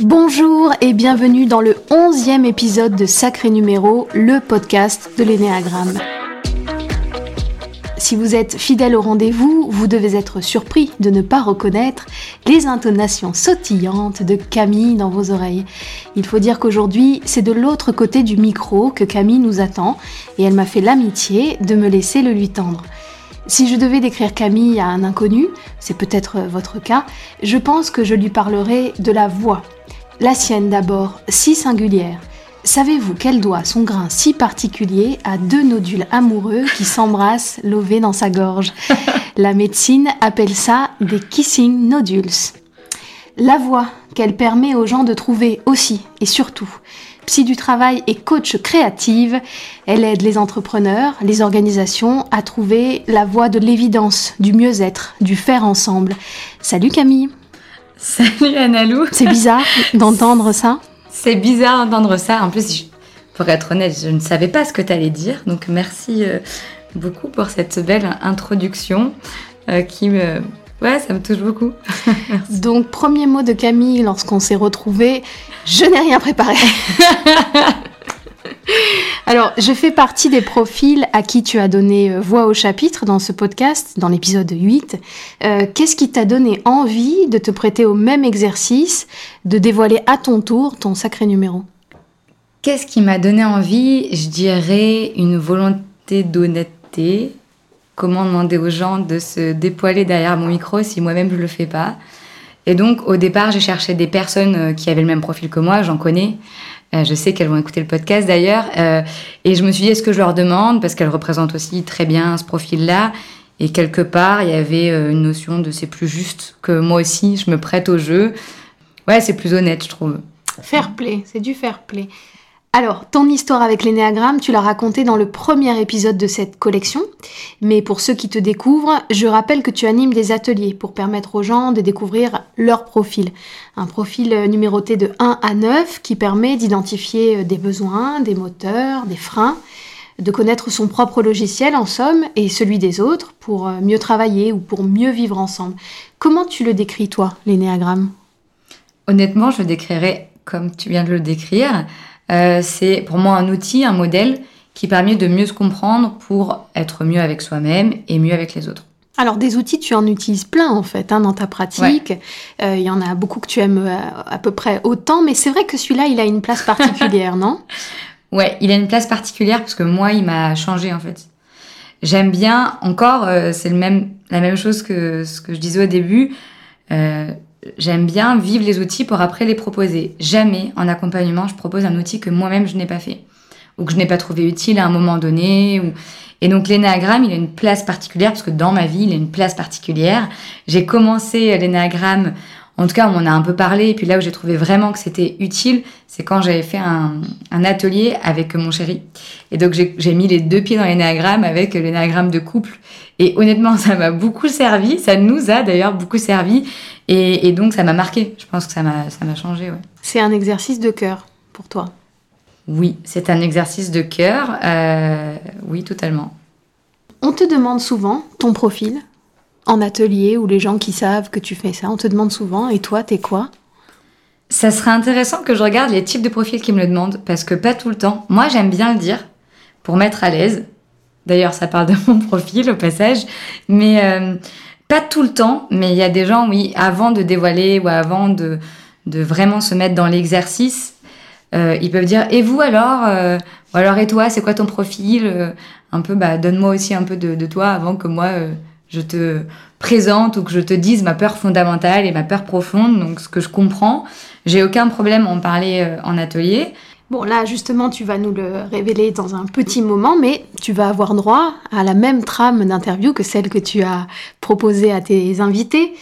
Bonjour et bienvenue dans le onzième épisode de Sacré Numéro, le podcast de l'énéagramme. Si vous êtes fidèle au rendez-vous, vous devez être surpris de ne pas reconnaître les intonations sautillantes de Camille dans vos oreilles. Il faut dire qu'aujourd'hui, c'est de l'autre côté du micro que Camille nous attend et elle m'a fait l'amitié de me laisser le lui tendre. Si je devais décrire Camille à un inconnu, c'est peut-être votre cas, je pense que je lui parlerai de la voix. La sienne d'abord, si singulière. Savez-vous qu'elle doit son grain si particulier à deux nodules amoureux qui s'embrassent lovés dans sa gorge? La médecine appelle ça des kissing nodules. La voix qu'elle permet aux gens de trouver aussi et surtout. Psy du travail et coach créative, elle aide les entrepreneurs, les organisations à trouver la voie de l'évidence, du mieux-être, du faire ensemble. Salut Camille Salut Analou C'est bizarre d'entendre ça C'est bizarre d'entendre ça. En plus, pour être honnête, je ne savais pas ce que tu allais dire. Donc merci euh, beaucoup pour cette belle introduction euh, qui me... Ouais, ça me touche beaucoup. Donc, premier mot de Camille lorsqu'on s'est retrouvés, je n'ai rien préparé. Alors, je fais partie des profils à qui tu as donné euh, voix au chapitre dans ce podcast, dans l'épisode 8. Euh, Qu'est-ce qui t'a donné envie de te prêter au même exercice, de dévoiler à ton tour ton sacré numéro? Qu'est-ce qui m'a donné envie? Je dirais une volonté d'honnêteté. Comment demander aux gens de se dépoiler derrière mon micro si moi-même je le fais pas Et donc, au départ, j'ai cherché des personnes euh, qui avaient le même profil que moi, j'en connais. Euh, je sais qu'elles vont écouter le podcast d'ailleurs. Euh, et je me suis dit, est-ce que je leur demande? Parce qu'elles représentent aussi très bien ce profil-là. Et quelque part, il y avait une notion de c'est plus juste que moi aussi, je me prête au jeu. Ouais, c'est plus honnête, je trouve. Fair play, c'est du fair play. Alors, ton histoire avec l'énéagramme, tu l'as racontée dans le premier épisode de cette collection. Mais pour ceux qui te découvrent, je rappelle que tu animes des ateliers pour permettre aux gens de découvrir leur profil. Un profil numéroté de 1 à 9 qui permet d'identifier des besoins, des moteurs, des freins, de connaître son propre logiciel en somme et celui des autres pour mieux travailler ou pour mieux vivre ensemble. Comment tu le décris toi, l'énéagramme? Honnêtement, je décrirais comme tu viens de le décrire. Euh, c'est pour moi un outil, un modèle qui permet de mieux se comprendre pour être mieux avec soi-même et mieux avec les autres. Alors des outils, tu en utilises plein en fait hein, dans ta pratique. Il ouais. euh, y en a beaucoup que tu aimes euh, à peu près autant, mais c'est vrai que celui-là, il a une place particulière, non? Ouais, il a une place particulière parce que moi, il m'a changé en fait. J'aime bien, encore, euh, c'est le même, la même chose que ce que je disais au début. J'aime bien vivre les outils pour après les proposer. Jamais en accompagnement, je propose un outil que moi-même je n'ai pas fait ou que je n'ai pas trouvé utile à un moment donné. Et donc l'énéagramme, il a une place particulière parce que dans ma vie, il a une place particulière. J'ai commencé l'énéagramme, en tout cas on en a un peu parlé, et puis là où j'ai trouvé vraiment que c'était utile, c'est quand j'avais fait un, un, atelier avec mon chéri. Et donc j'ai mis les deux pieds dans l'énéagramme avec l'énéagramme de couple. Et honnêtement, ça m'a beaucoup servi, ça nous a d'ailleurs beaucoup servi. Et, et donc ça m'a marqué, je pense que ça m'a changé. Ouais. C'est un exercice de cœur pour toi? Oui, c'est un exercice de cœur. Euh, oui, totalement. On te demande souvent ton profil en atelier ou les gens qui savent que tu fais ça. On te demande souvent. Et toi, t'es quoi? Ça serait intéressant que je regarde les types de profils qui me le demandent parce que pas tout le temps. Moi, j'aime bien le dire pour mettre à l'aise. D'ailleurs, ça parle de mon profil au passage. Mais euh, pas tout le temps. Mais il y a des gens, oui, avant de dévoiler ou avant de, vraiment se mettre dans l'exercice, euh, ils peuvent dire et vous alors euh, ou alors et toi c'est quoi ton profil un peu bah donne-moi aussi un peu de, toi avant que moi je te présente ou que je te dise ma peur fondamentale et ma peur profonde donc ce que je comprends j'ai aucun problème à en parler en atelier Bon, là, justement, tu vas nous le révéler dans un petit moment, mais tu vas avoir droit à la même trame d'interview que celle que tu as proposée à tes invités.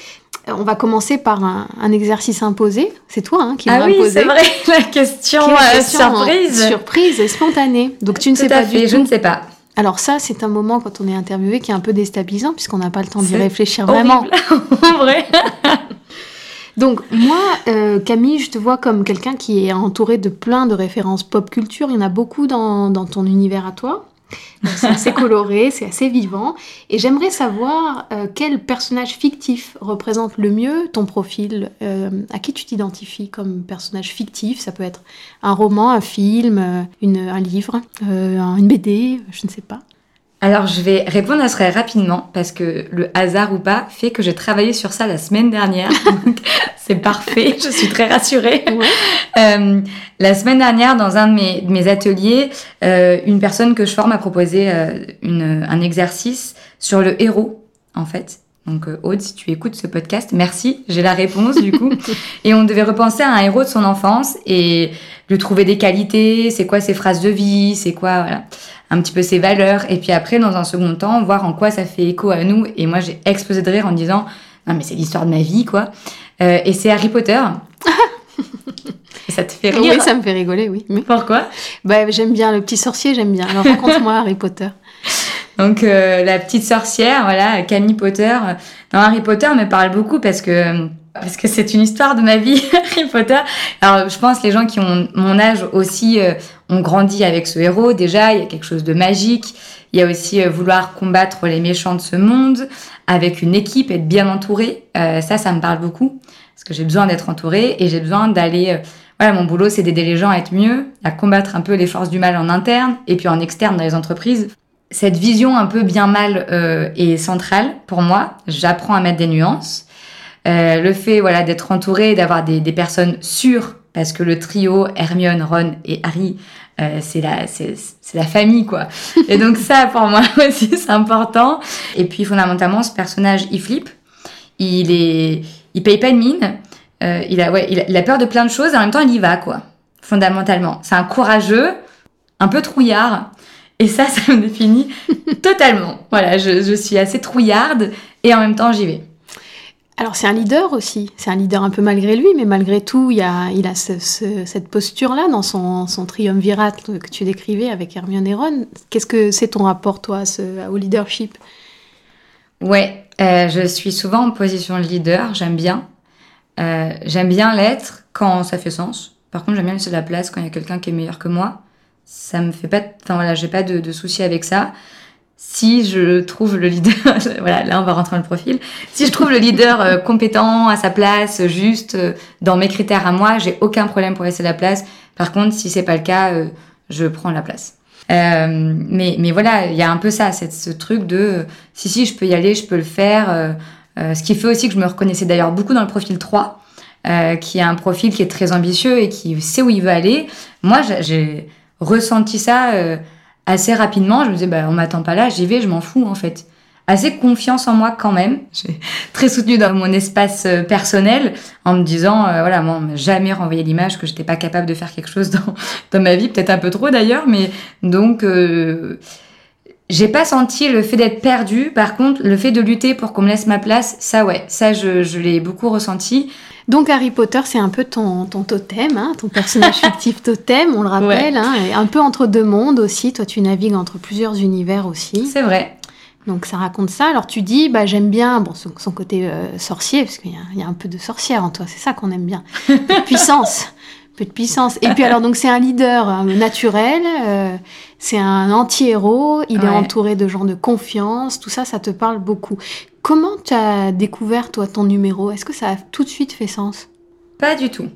On va commencer par un, un exercice imposé. C'est toi hein, qui ah oui, imposé. c'est vrai, la question, euh, question surprise. Surprise et spontanée. Donc tu ne Tout sais à pas fait, du je tout. ne sais pas. Alors ça, c'est un moment quand on est interviewé qui est un peu déstabilisant puisqu'on n'a pas le temps d'y réfléchir vraiment. En vrai. Donc moi, euh, Camille, je te vois comme quelqu'un qui est entouré de plein de références pop culture. Il y en a beaucoup dans, dans ton univers à toi. C'est assez coloré, c'est assez vivant. Et j'aimerais savoir euh, quel personnage fictif représente le mieux ton profil. Euh, à qui tu t'identifies comme personnage fictif? Ça peut être un roman, un film, euh, un livre, une BD, je ne sais pas. Alors, je vais répondre à ce très rapidement parce que le hasard ou pas fait que j'ai travaillé sur ça la semaine dernière. c'est parfait. Je suis très rassurée. Euh, la semaine dernière, dans un de mes, mes ateliers, euh, une personne que je forme a proposé euh, une, un exercice sur le héros, en fait. Donc, euh, Aude, si tu écoutes ce podcast, merci. J'ai la réponse, du coup. et on devait repenser à un héros de son enfance et lui trouver des qualités. C'est quoi ses phrases de vie C'est quoi, voilà un petit peu ses valeurs, et puis après, dans un second temps, voir en quoi ça fait écho à nous. Et moi, j'ai explosé de rire en disant, non mais c'est l'histoire de ma vie, quoi. Euh, et c'est Harry Potter. ça te fait rire Oui, ça me fait rigoler, oui. Mais... Pourquoi? Bah, J'aime bien le petit sorcier, j'aime bien. Alors raconte-moi Harry Potter. Donc euh, la petite sorcière, voilà, Camille Potter. Dans Harry Potter me parle beaucoup parce que parce que c'est une histoire de ma vie, Harry Potter. Alors, je pense les gens qui ont mon âge aussi euh, ont grandi avec ce héros. Déjà, il y a quelque chose de magique. Il y a aussi euh, vouloir combattre les méchants de ce monde avec une équipe, être bien entouré. Euh, ça, ça me parle beaucoup parce que j'ai besoin d'être entouré et j'ai besoin d'aller. voilà, mon boulot, c'est d'aider les gens à être mieux, à combattre un peu les forces du mal en interne et puis en externe dans les entreprises. Cette vision un peu bien mal est centrale pour moi. J'apprends à mettre des nuances. Euh, le fait voilà d'être entouré, d'avoir des, des, personnes sûres, parce que le trio Hermione, Ron et Harry, euh, c'est la c'est la famille quoi. Et donc ça pour moi aussi c'est important. Et puis fondamentalement ce personnage il flippe, il est il paye pas de mine, euh, il a ouais il a, peur de plein de choses et en même temps il y va quoi. Fondamentalement, c'est un courageux, un peu trouillard. Et ça, ça me définit totalement. Voilà, je, je suis assez trouillarde et en même temps j'y vais. Alors c'est un leader aussi, c'est un leader un peu malgré lui, mais malgré tout, il a, il a cette posture-là dans son, son triumvirat que tu décrivais avec Hermione et Ron. Qu'est-ce que c'est ton rapport, toi, au leadership? Ouais, euh, je suis souvent en position de leader, j'aime bien. Euh, j'aime bien l'être quand ça fait sens. Par contre, j'aime bien laisser la place quand il y a quelqu'un qui est meilleur que moi. Ça me fait pas, enfin voilà, j'ai pas de, de soucis avec ça si je trouve le leader, voilà, là on va rentrer dans le profil, si je trouve le leader euh, compétent, à sa place, juste, euh, dans mes critères à moi, j'ai aucun problème pour laisser la place. Par contre, si c'est pas le cas, euh, je prends la place. mais, mais voilà, il y a un peu ça, c'est ce truc de si, si, je peux y aller, je peux le faire. ce qui fait aussi que je me reconnaissais d'ailleurs beaucoup dans le profil 3, qui est un profil qui est très ambitieux et qui sait où il veut aller. Moi, j'ai ressenti ça assez rapidement, je me disais, bah, on m'attend pas là, j'y vais, je m'en fous en fait. Assez confiance en moi quand même. Très soutenu dans mon espace euh, personnel en me disant, euh, voilà, moi, on m'a jamais renvoyé l'image que j'étais pas capable de faire quelque chose dans, dans ma vie, peut-être un peu trop d'ailleurs, mais donc, euh, j'ai pas senti le fait d'être perdu. Par contre, le fait de lutter pour qu'on me laisse ma place, ça ouais, ça je, je l'ai beaucoup ressenti. Donc Harry Potter, c'est un peu ton, ton totem, hein, ton personnage fictif totem, on le rappelle, hein, un peu entre deux mondes aussi. Toi, tu navigues entre plusieurs univers aussi. C'est vrai. Donc ça raconte ça. Alors tu dis, bah j'aime bien bon son, côté euh, sorcier, parce qu'il y, y, a un peu de sorcière en toi. C'est ça qu'on aime bien. puissance peu de puissance. Et puis alors donc c'est un leader euh, naturel, euh, c'est un anti-héros, il est entouré de gens de confiance, tout ça, ça te parle beaucoup. Comment tu as découvert toi ton numéro? Est-ce que ça a tout de suite fait sens? Pas du tout.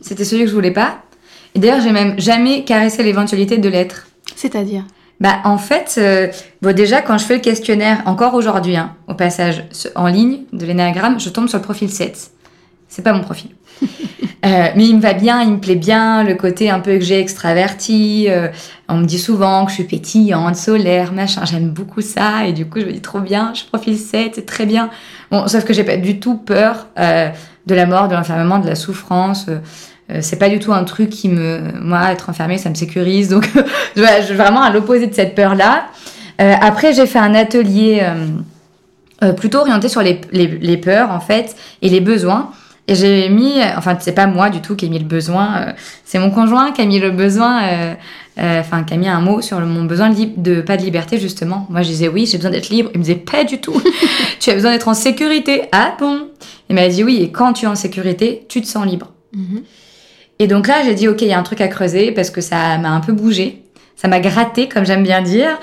C'était celui que je voulais pas. Et d'ailleurs j'ai même jamais caressé l'éventualité de l'être. C'est-à-dire? Bah en fait, euh, bon déjà quand je fais le questionnaire, encore aujourd'hui, hein, au passage en ligne de l'énéagramme, je tombe sur le profil 7. C'est pas mon profil. Euh, mais il me va bien, il me plaît bien, le côté un peu que j'ai extraverti. Euh, on me dit souvent que je suis pétillante, solaire, machin. J'aime beaucoup ça. Et du coup, je me dis trop bien, je profile 7, c'est très bien. Bon, sauf que j'ai pas du tout peur euh, de la mort, de l'enfermement, de la souffrance. c'est pas du tout un truc qui me. Moi, être enfermée, ça me sécurise. Donc, je suis vraiment à l'opposé de cette peur-là. après, j'ai fait un atelier plutôt orienté sur les, les, les peurs, en fait, et les besoins. Et j'ai mis, enfin c'est pas moi du tout qui ai mis le besoin, euh, c'est mon conjoint qui a mis le besoin, euh, euh, enfin qui a mis un mot sur mon besoin de, de, pas de liberté justement. Moi je disais oui j'ai besoin d'être libre, il me disait pas du tout. tu as besoin d'être en sécurité. Ah bon? Il m'a dit oui et quand tu es en sécurité tu te sens libre. Mm-hmm. Et donc là j'ai dit ok il y a un truc à creuser parce que ça m'a un peu bougé. ça m'a gratté, comme j'aime bien dire.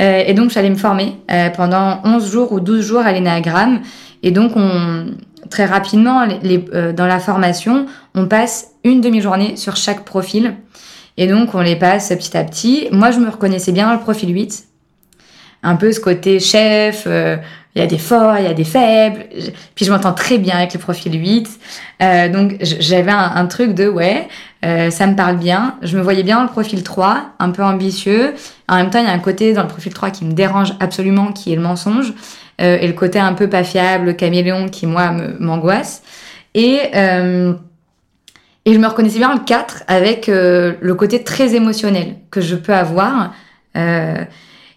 Euh, et donc, j'allais me former euh, pendant 11 jours ou 12 jours à l'énagramme. Et donc, on, très rapidement, euh, dans la formation, on passe une demi-journée sur chaque profil. Et donc, on les passe petit à petit. Moi, je me reconnaissais bien dans le profil 8. Un peu ce côté chef, euh, il y a des forts, il y a des faibles. Puis je m'entends très bien avec le profil 8. Euh, donc j'avais un, truc de ouais, ça me parle bien. Je me voyais bien dans le profil 3, un peu ambitieux. En même temps, il y a un côté dans le profil 3 qui me dérange absolument, qui est le mensonge. Euh, et le côté un peu pas fiable, caméléon, qui moi m'angoisse. Et, euh, et je me reconnaissais bien le 4 avec euh, le côté très émotionnel que je peux avoir. Euh,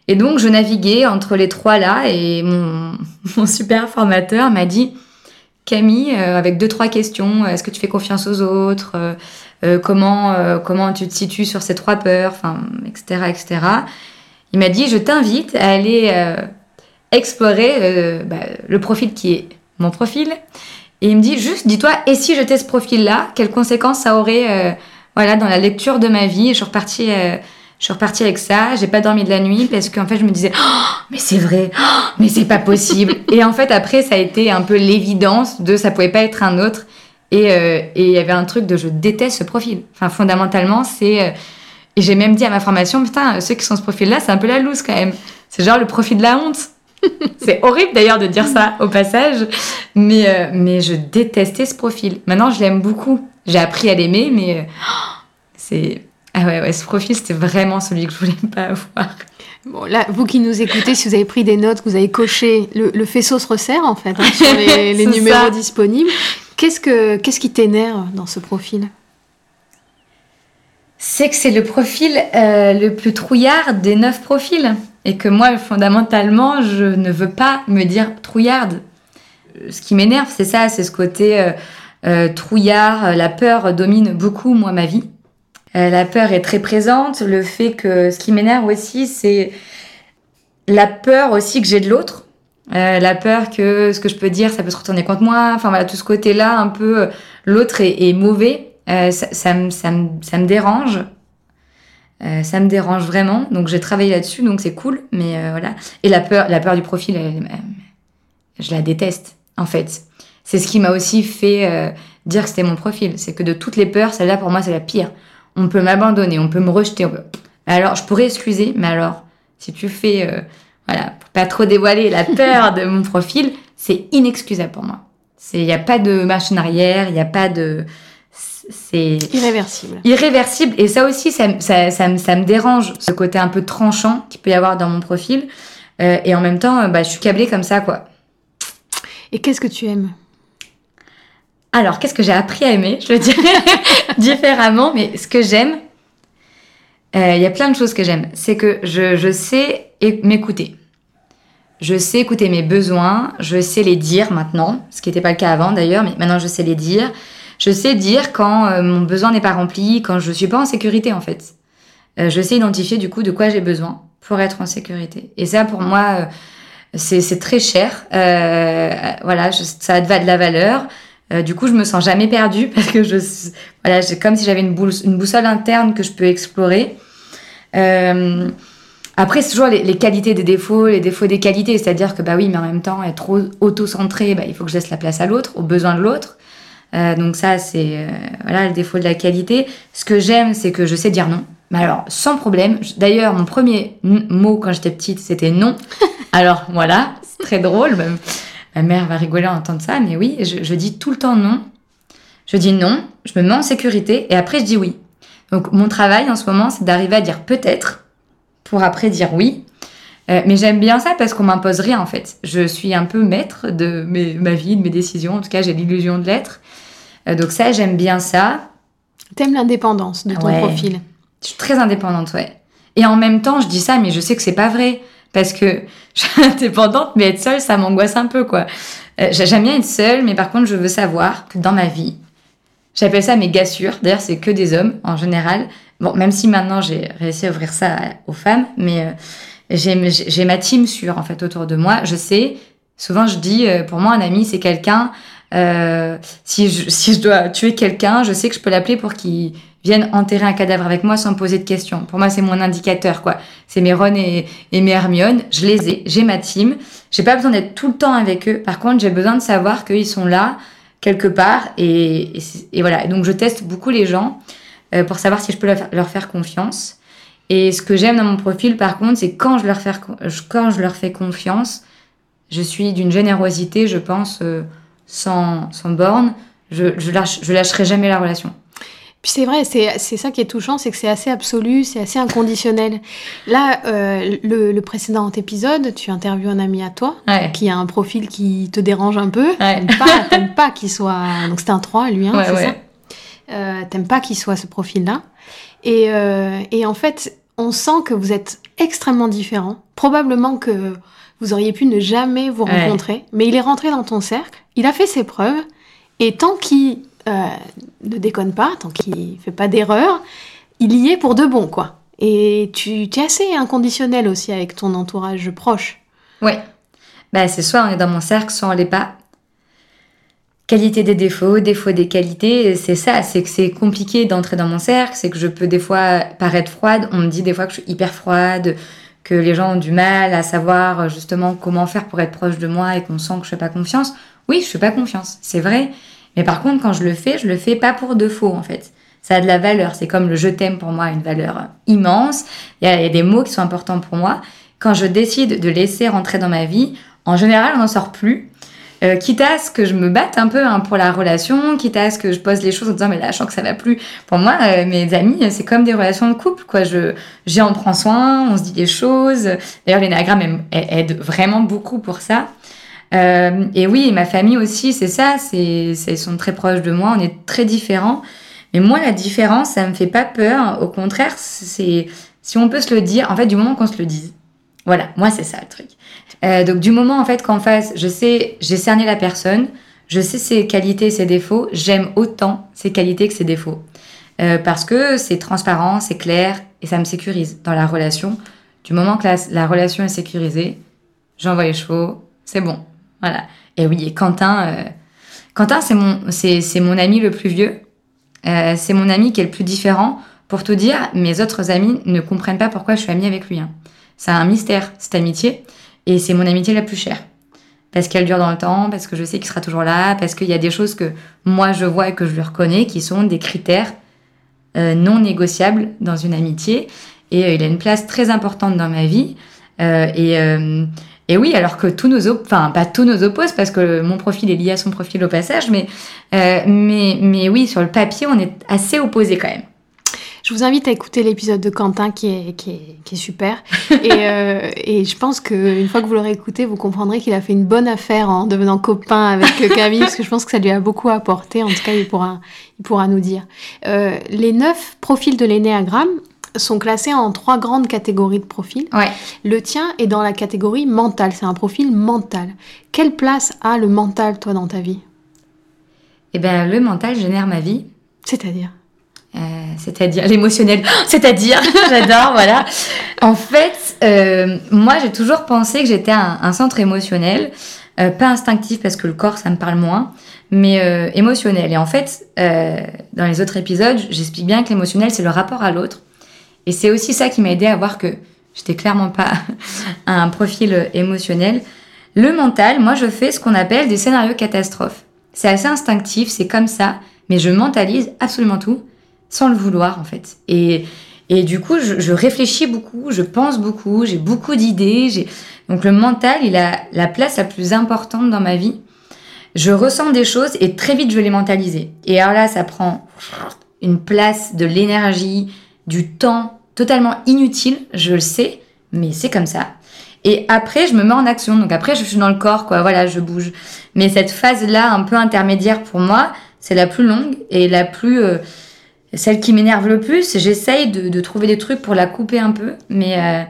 et donc, je naviguais entre les trois là et mon, mon super formateur m'a dit Camille, euh, avec deux, trois questions, est-ce que tu fais confiance aux autres euh, euh, comment, comment tu te situes sur ces trois peurs, enfin, etc., etc. Il m'a dit Je t'invite à aller explorer bah, le profil qui est mon profil. Et il me dit Juste, dis-toi, et si j'étais ce profil-là, quelles conséquences ça aurait voilà, dans la lecture de ma vie? Et je suis repartie je suis repartie avec ça, j'ai pas dormi de la nuit parce qu'en fait je me disais oh, mais c'est vrai, oh, mais c'est pas possible. et en fait après ça a été un peu l'évidence de ça pouvait pas être un autre et euh, et il y avait un truc de je déteste ce profil. Enfin fondamentalement c'est euh, et j'ai même dit à ma formation putain ceux qui sont ce profil là c'est un peu la loose quand même. C'est genre le profil de la honte. c'est horrible d'ailleurs de dire ça au passage, mais euh, mais je détestais ce profil. Maintenant je l'aime beaucoup. J'ai appris à l'aimer mais oh, c'est ah ouais, ouais, ce profil, c'était vraiment celui que je voulais pas avoir. Bon, là, vous qui nous écoutez, si vous avez pris des notes, que vous avez coché, le, le faisceau se resserre en fait hein, sur les, les numéros ça. disponibles. Qu'est-ce, que, qu'est-ce qui t'énerve dans ce profil? C'est que c'est le profil euh, le plus trouillard des neuf profils. Et que moi, fondamentalement, je ne veux pas me dire trouillarde. Ce qui m'énerve, c'est ça, c'est ce côté euh, euh, trouillard. La peur domine beaucoup, moi, ma vie. Euh, la peur est très présente. Le fait que ce qui m'énerve aussi, c'est la peur aussi que j'ai de l'autre. Euh, la peur que ce que je peux dire, ça peut se retourner contre moi. Enfin voilà, tout ce côté-là, un peu, euh, l'autre est, mauvais. Euh, ça, ça, me, ça me dérange. Euh, ça me dérange vraiment. Donc j'ai travaillé là-dessus, donc c'est cool. Mais euh, voilà. Et la peur, la peur du profil, elle, je la déteste, en fait. C'est ce qui m'a aussi fait dire que c'était mon profil. C'est que de toutes les peurs, celle-là, pour moi, c'est la pire on peut m'abandonner, on peut me rejeter. Peut... Alors, je pourrais excuser, mais alors, si tu fais, euh, voilà, pour pas trop dévoiler la peur de mon profil, c'est inexcusable pour moi. Il n'y a pas de machine arrière, il n'y a pas de. C'est. Irréversible. Irréversible. Et ça aussi, ça, ça, ça, ça, me dérange, ce côté un peu tranchant qu'il peut y avoir dans mon profil. Euh, et en même temps, bah, je suis câblée comme ça, quoi. Et qu'est-ce que tu aimes? Alors, qu'est-ce que j'ai appris à aimer? Je le dirais différemment, mais ce que j'aime, euh, il y a plein de choses que j'aime. C'est que je, je sais m'écouter. Je sais écouter mes besoins, je sais les dire maintenant, ce qui n'était pas le cas avant d'ailleurs, mais maintenant je sais les dire. Je sais dire quand euh, mon besoin n'est pas rempli, quand je suis pas en sécurité en fait. Euh, je sais identifier du coup de quoi j'ai besoin pour être en sécurité. Et ça pour moi, euh, c'est très cher. Euh, voilà, je, ça a de la valeur. Euh, du coup, je me sens jamais perdue parce que je, voilà, j'ai comme si j'avais une, une boussole interne que je peux explorer. Euh, après, c'est toujours les, les, qualités des défauts, les défauts des qualités. C'est-à-dire que, bah oui, mais en même temps, être trop auto-centré, bah, il faut que je laisse la place à l'autre, aux besoins de l'autre. Euh, donc ça, c'est euh, voilà le défaut de la qualité. Ce que j'aime, c'est que je sais dire non. Mais alors, sans problème. D'ailleurs, mon premier mot quand j'étais petite, c'était non. alors voilà, c'est très drôle. Même. Ma mère va rigoler en entendre ça, mais oui, je, je, dis tout le temps non. Je dis non, je me mets en sécurité et après je dis oui. Donc mon travail en ce moment, c'est d'arriver à dire peut-être pour après dire oui. Euh, mais j'aime bien ça parce qu'on m'impose rien en fait. Je suis un peu maître de mes, ma vie, de mes décisions. En tout cas, j'ai l'illusion de l'être. Euh, donc ça, j'aime bien ça. T'aimes l'indépendance de ton ouais. profil. Je suis très indépendante, ouais. Et en même temps, je dis ça, mais je sais que c'est pas vrai parce que je suis indépendante, mais être seule, ça m'angoisse un peu, quoi. Euh, J'aime bien être seule, mais par contre, je veux savoir que dans ma vie, j'appelle ça mes gassures. D'ailleurs, c'est que des hommes, en général. Bon, même si maintenant, j'ai réussi à ouvrir ça aux femmes, mais j'ai ma team sûre, en fait, autour de moi. Je sais, souvent, je dis, euh, pour moi, un ami, c'est quelqu'un... Euh, si, je, si je dois tuer quelqu'un, je sais que je peux l'appeler pour qu'il viennent enterrer un cadavre avec moi sans poser de questions. Pour moi, c'est mon indicateur, quoi. C'est mes Ron et, et mes Hermione. Je les ai, j'ai ma team. J'ai pas besoin d'être tout le temps avec eux. Par contre, j'ai besoin de savoir qu'ils sont là quelque part et, et, voilà. Donc, je teste beaucoup les gens euh, pour savoir si je peux leur faire confiance. Et ce que j'aime dans mon profil, par contre, c'est quand je leur fais quand je leur fais confiance, je suis d'une générosité, je pense, euh, sans, sans borne. Je, je, lâche, je lâcherai jamais la relation. Puis c'est vrai, c'est ça qui est touchant, c'est que c'est assez absolu, c'est assez inconditionnel. Là, euh, le, le, précédent épisode, tu interviews un ami à toi ouais. qui a un profil qui te dérange un peu. Ouais. T'aimes pas, pas qu'il soit. Donc c'était un 3, lui, hein, Ouais, c'est ça euh, T'aimes pas qu'il soit ce profil-là. Et, euh, et en fait, on sent que vous êtes extrêmement différents. Probablement que vous auriez pu ne jamais vous Ouais. rencontrer, mais il est rentré dans ton cercle, il a fait ses preuves, et tant qu'il euh, ne déconne pas, tant qu'il fait pas d'erreur, il y est pour de bon, quoi. Et tu, tu es assez inconditionnel aussi avec ton entourage proche. Ouais. Bah, c'est soit on est dans mon cercle, soit on l'est pas. Qualité des défauts, défauts des qualités, c'est ça, c'est que c'est compliqué d'entrer dans mon cercle, c'est que je peux des fois paraître froide, on me dit des fois que je suis hyper froide, que les gens ont du mal à savoir euh, justement comment faire pour être proche de moi et qu'on sent que je fais pas confiance. Oui, je fais pas confiance, c'est vrai. Mais par contre, quand je le fais, je le fais pas pour de faux en fait. Ça a de la valeur, c'est comme le je t'aime pour moi, une valeur immense. Il y, a, il y a des mots qui sont importants pour moi. Quand je décide de laisser rentrer dans ma vie, en général, on n'en sort plus. Euh, quitte à ce que je me batte un peu hein, pour la relation, quitte à ce que je pose les choses en disant mais là je sens que ça va plus. Pour moi, euh, mes amis, c'est comme des relations de couple quoi. Je, j'en prends soin, on se dit des choses. D'ailleurs, l'énagramme aide vraiment beaucoup pour ça. Euh, et oui, ma famille aussi, c'est ça. C'est, c'est, ils sont très proches de moi. On est très différents. Mais moi, la différence, ça me fait pas peur. Au contraire, c'est si on peut se le dire. En fait, du moment qu'on se le dise. Voilà, moi c'est ça le truc. Euh, donc du moment en fait qu'en face, je sais, j'ai cerné la personne, je sais ses qualités, ses défauts, j'aime autant ses qualités que ses défauts. Euh, parce que c'est transparent, c'est clair et ça me sécurise dans la relation. Du moment que la, la relation est sécurisée, j'envoie les chevaux, c'est bon. Voilà. Et oui, et Quentin, euh, Quentin c'est mon, c'est, c'est mon ami le plus vieux. Euh, c'est mon ami qui est le plus différent. Pour tout dire, mes autres amis ne comprennent pas pourquoi je suis amie avec lui. Hein. C'est un mystère, cette amitié. Et c'est mon amitié la plus chère. Parce qu'elle dure dans le temps, parce que je sais qu'il sera toujours là, parce qu'il y a des choses que moi je vois et que je lui reconnais qui sont des critères euh, non négociables dans une amitié. Et euh, il a une place très importante dans ma vie. Euh, et, oui, alors que tous nos, enfin pas tous nos opposent, parce que mon profil est lié à son profil au passage, mais, mais, mais oui, sur le papier, on est assez opposés quand même. Je vous invite à écouter l'épisode de Quentin qui est, qui est, qui est super. et, euh, et je pense qu'une fois que vous l'aurez écouté, vous comprendrez qu'il a fait une bonne affaire en devenant copain avec Camille, parce que je pense que ça lui a beaucoup apporté. En tout cas, il pourra, il pourra nous dire. Euh, les neuf profils de l'énéagramme sont classés en trois grandes catégories de profils. Ouais. Le tien est dans la catégorie mental, c'est un profil mental. Quelle place a le mental, toi, dans ta vie? Et ben le mental génère ma vie. C'est-à-dire? C'est-à-dire l'émotionnel, c'est-à-dire, j'adore, voilà. En fait, euh, moi j'ai toujours pensé que j'étais un, centre émotionnel, euh, pas instinctif parce que le corps ça me parle moins, mais euh, émotionnel. Et en fait, dans les autres épisodes, j'explique bien que l'émotionnel c'est le rapport à l'autre, et c'est aussi ça qui m'a aidé à voir que j'étais clairement pas un profil émotionnel. Le mental, moi je fais ce qu'on appelle des scénarios catastrophes. C'est assez instinctif, c'est comme ça, mais je mentalise absolument tout sans le vouloir en fait. Et, et du coup, je, je réfléchis beaucoup, je pense beaucoup, j'ai beaucoup d'idées. J'ai... Donc le mental, il a la place la plus importante dans ma vie. Je ressens des choses et très vite, je vais les mentaliser. Et alors là, ça prend une place, de l'énergie, du temps totalement inutile, je le sais, mais c'est comme ça. Et après, je me mets en action. Donc après, je suis dans le corps, quoi. Voilà, je bouge. Mais cette phase-là, un peu intermédiaire pour moi, c'est la plus longue et la plus... euh, celle qui m'énerve le plus, j'essaye de, de, trouver des trucs pour la couper un peu, mais, euh,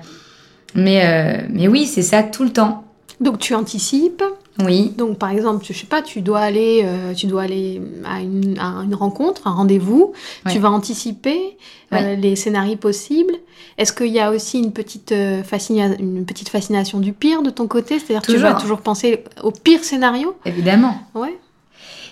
mais, euh, mais oui, c'est ça tout le temps. Donc tu anticipes. Oui. Donc par exemple, je sais pas, tu dois aller, euh, tu dois aller à une, à une rencontre, un rendez-vous. Ouais. Tu vas anticiper Ouais. les scénarios possibles. Est-ce qu'il y a aussi une petite, euh, fascina- une petite fascination du pire de ton côté? C'est-à-dire que tu vas Toujours. toujours penser au pire scénario? Évidemment. Ouais.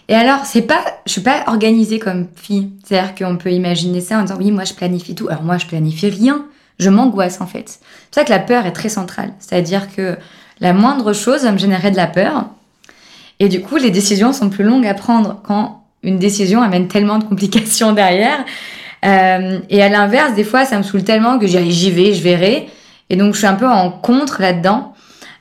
Et alors, c'est pas, je suis pas organisée comme fille. C'est-à-dire qu'on peut imaginer ça en disant oui, moi je planifie tout. Alors moi je planifie rien. Je m'angoisse en fait. C'est ça que la peur est très centrale. C'est-à-dire que la moindre chose va me générer de la peur. Et du coup, les décisions sont plus longues à prendre quand une décision amène tellement de complications derrière. Euh, et à l'inverse, des fois, ça me saoule tellement que j'y vais, je verrai. Et donc, je suis un peu en contre là-dedans.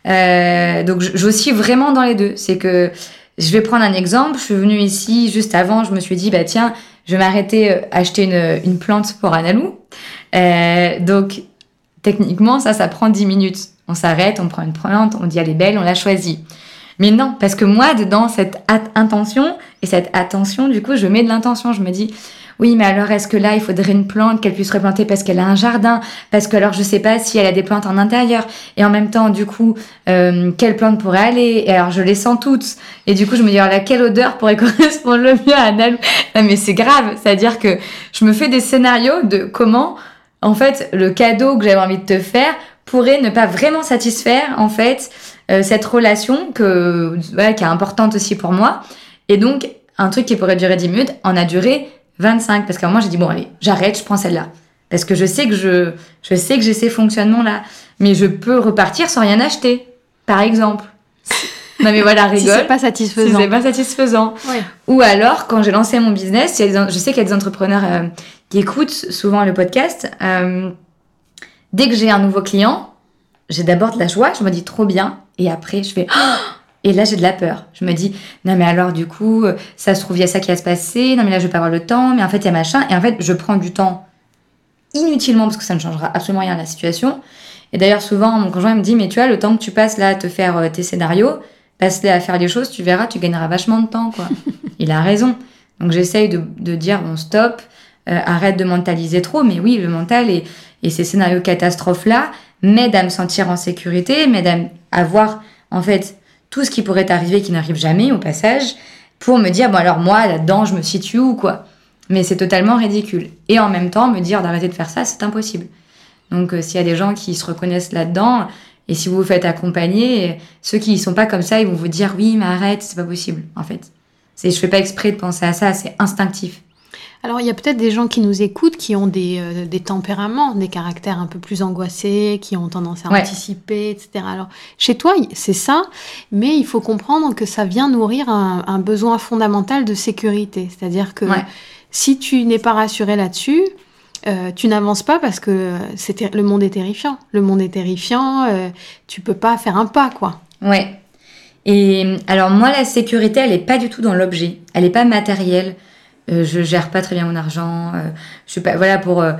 Euh, donc, j'oscille vraiment dans les deux. C'est que je vais prendre un exemple. Je suis venue ici juste avant. Je me suis dit, bah tiens, je vais m'arrêter euh, acheter une, plante pour Analou. Euh, donc, techniquement, ça, ça prend 10 minutes. On s'arrête, on prend une plante, on dit elle est belle, on la choisit. Mais non, parce que moi, dedans cette intention et cette attention, du coup, je mets de l'intention. Je me dis, oui, mais alors est-ce que là, il faudrait une plante qu'elle puisse replanter parce qu'elle a un jardin? Parce que alors, je sais pas si elle a des plantes en intérieur. Et en même temps, du coup, euh, quelle plante pourrait aller? Et alors, je les sens toutes. Et du coup, je me dis, alors là, quelle odeur pourrait correspondre le mieux à Nalou Mais c'est grave. C'est-à-dire que je me fais des scénarios de comment, en fait, le cadeau que j'avais envie de te faire pourrait ne pas vraiment satisfaire, en fait, euh, cette relation que, qui est importante aussi pour moi. Et donc, un truc qui pourrait durer 10 minutes en a duré 25. Parce qu'à un moment, j'ai dit, bon, allez, j'arrête, je prends celle-là. Parce que je sais que je, je sais que j'ai ces fonctionnements-là. Mais je peux repartir sans rien acheter. Par exemple. Non mais voilà, rigole. si c'est pas satisfaisant. Si c'est pas satisfaisant. Ouais. Ou alors, quand j'ai lancé mon business, je sais qu'il y a des entrepreneurs euh, qui écoutent souvent le podcast. Euh, dès que j'ai un nouveau client, j'ai d'abord de la joie, je me dis trop bien. Et après, je fais... et là, j'ai de la peur. Je me dis, non mais alors du coup, ça se trouve, il y a ça qui va se passer. Non mais là, je vais pas avoir le temps. Mais en fait, il y a machin. Et en fait, je prends du temps inutilement parce que ça ne changera absolument rien à la situation. Et d'ailleurs, souvent, mon conjoint me dit, mais tu vois, le temps que tu passes là à te faire euh, tes scénarios, passe-les à faire les choses, tu verras, tu gagneras vachement de temps, quoi. il a raison. Donc j'essaye de, de, dire, bon, stop, euh, arrête de mentaliser trop. Mais oui, le mental et, et ces scénarios catastrophes-là, m'aide à me sentir en sécurité, m'aide à, voir en fait tout ce qui pourrait arriver qui n'arrive jamais au passage, pour me dire, bon alors moi là-dedans je me situe où quoi. Mais c'est totalement ridicule. Et en même temps, me dire d'arrêter de faire ça, c'est impossible. Donc euh, s'il y a des gens qui se reconnaissent là-dedans, et si vous vous faites accompagner, ceux qui ne sont pas comme ça, ils vont vous dire oui, mais arrête, c'est pas possible en fait. C'est, je fais pas exprès de penser à ça, c'est instinctif. Alors, il y a peut-être des gens qui nous écoutent qui ont des, euh, des, tempéraments, des caractères un peu plus angoissés, qui ont tendance à anticiper, etc. Alors, chez toi, c'est ça, mais il faut comprendre que ça vient nourrir un, un besoin fondamental de sécurité. C'est-à-dire que si tu n'es pas rassuré là-dessus, euh, tu n'avances pas parce que le monde est terrifiant. Le monde est terrifiant, euh, tu peux pas faire un pas, quoi. Ouais. Et alors moi, la sécurité, elle n'est pas du tout dans l'objet. Elle n'est pas matérielle. Euh, je gère pas très bien mon argent. Euh, je suis pas voilà pour euh,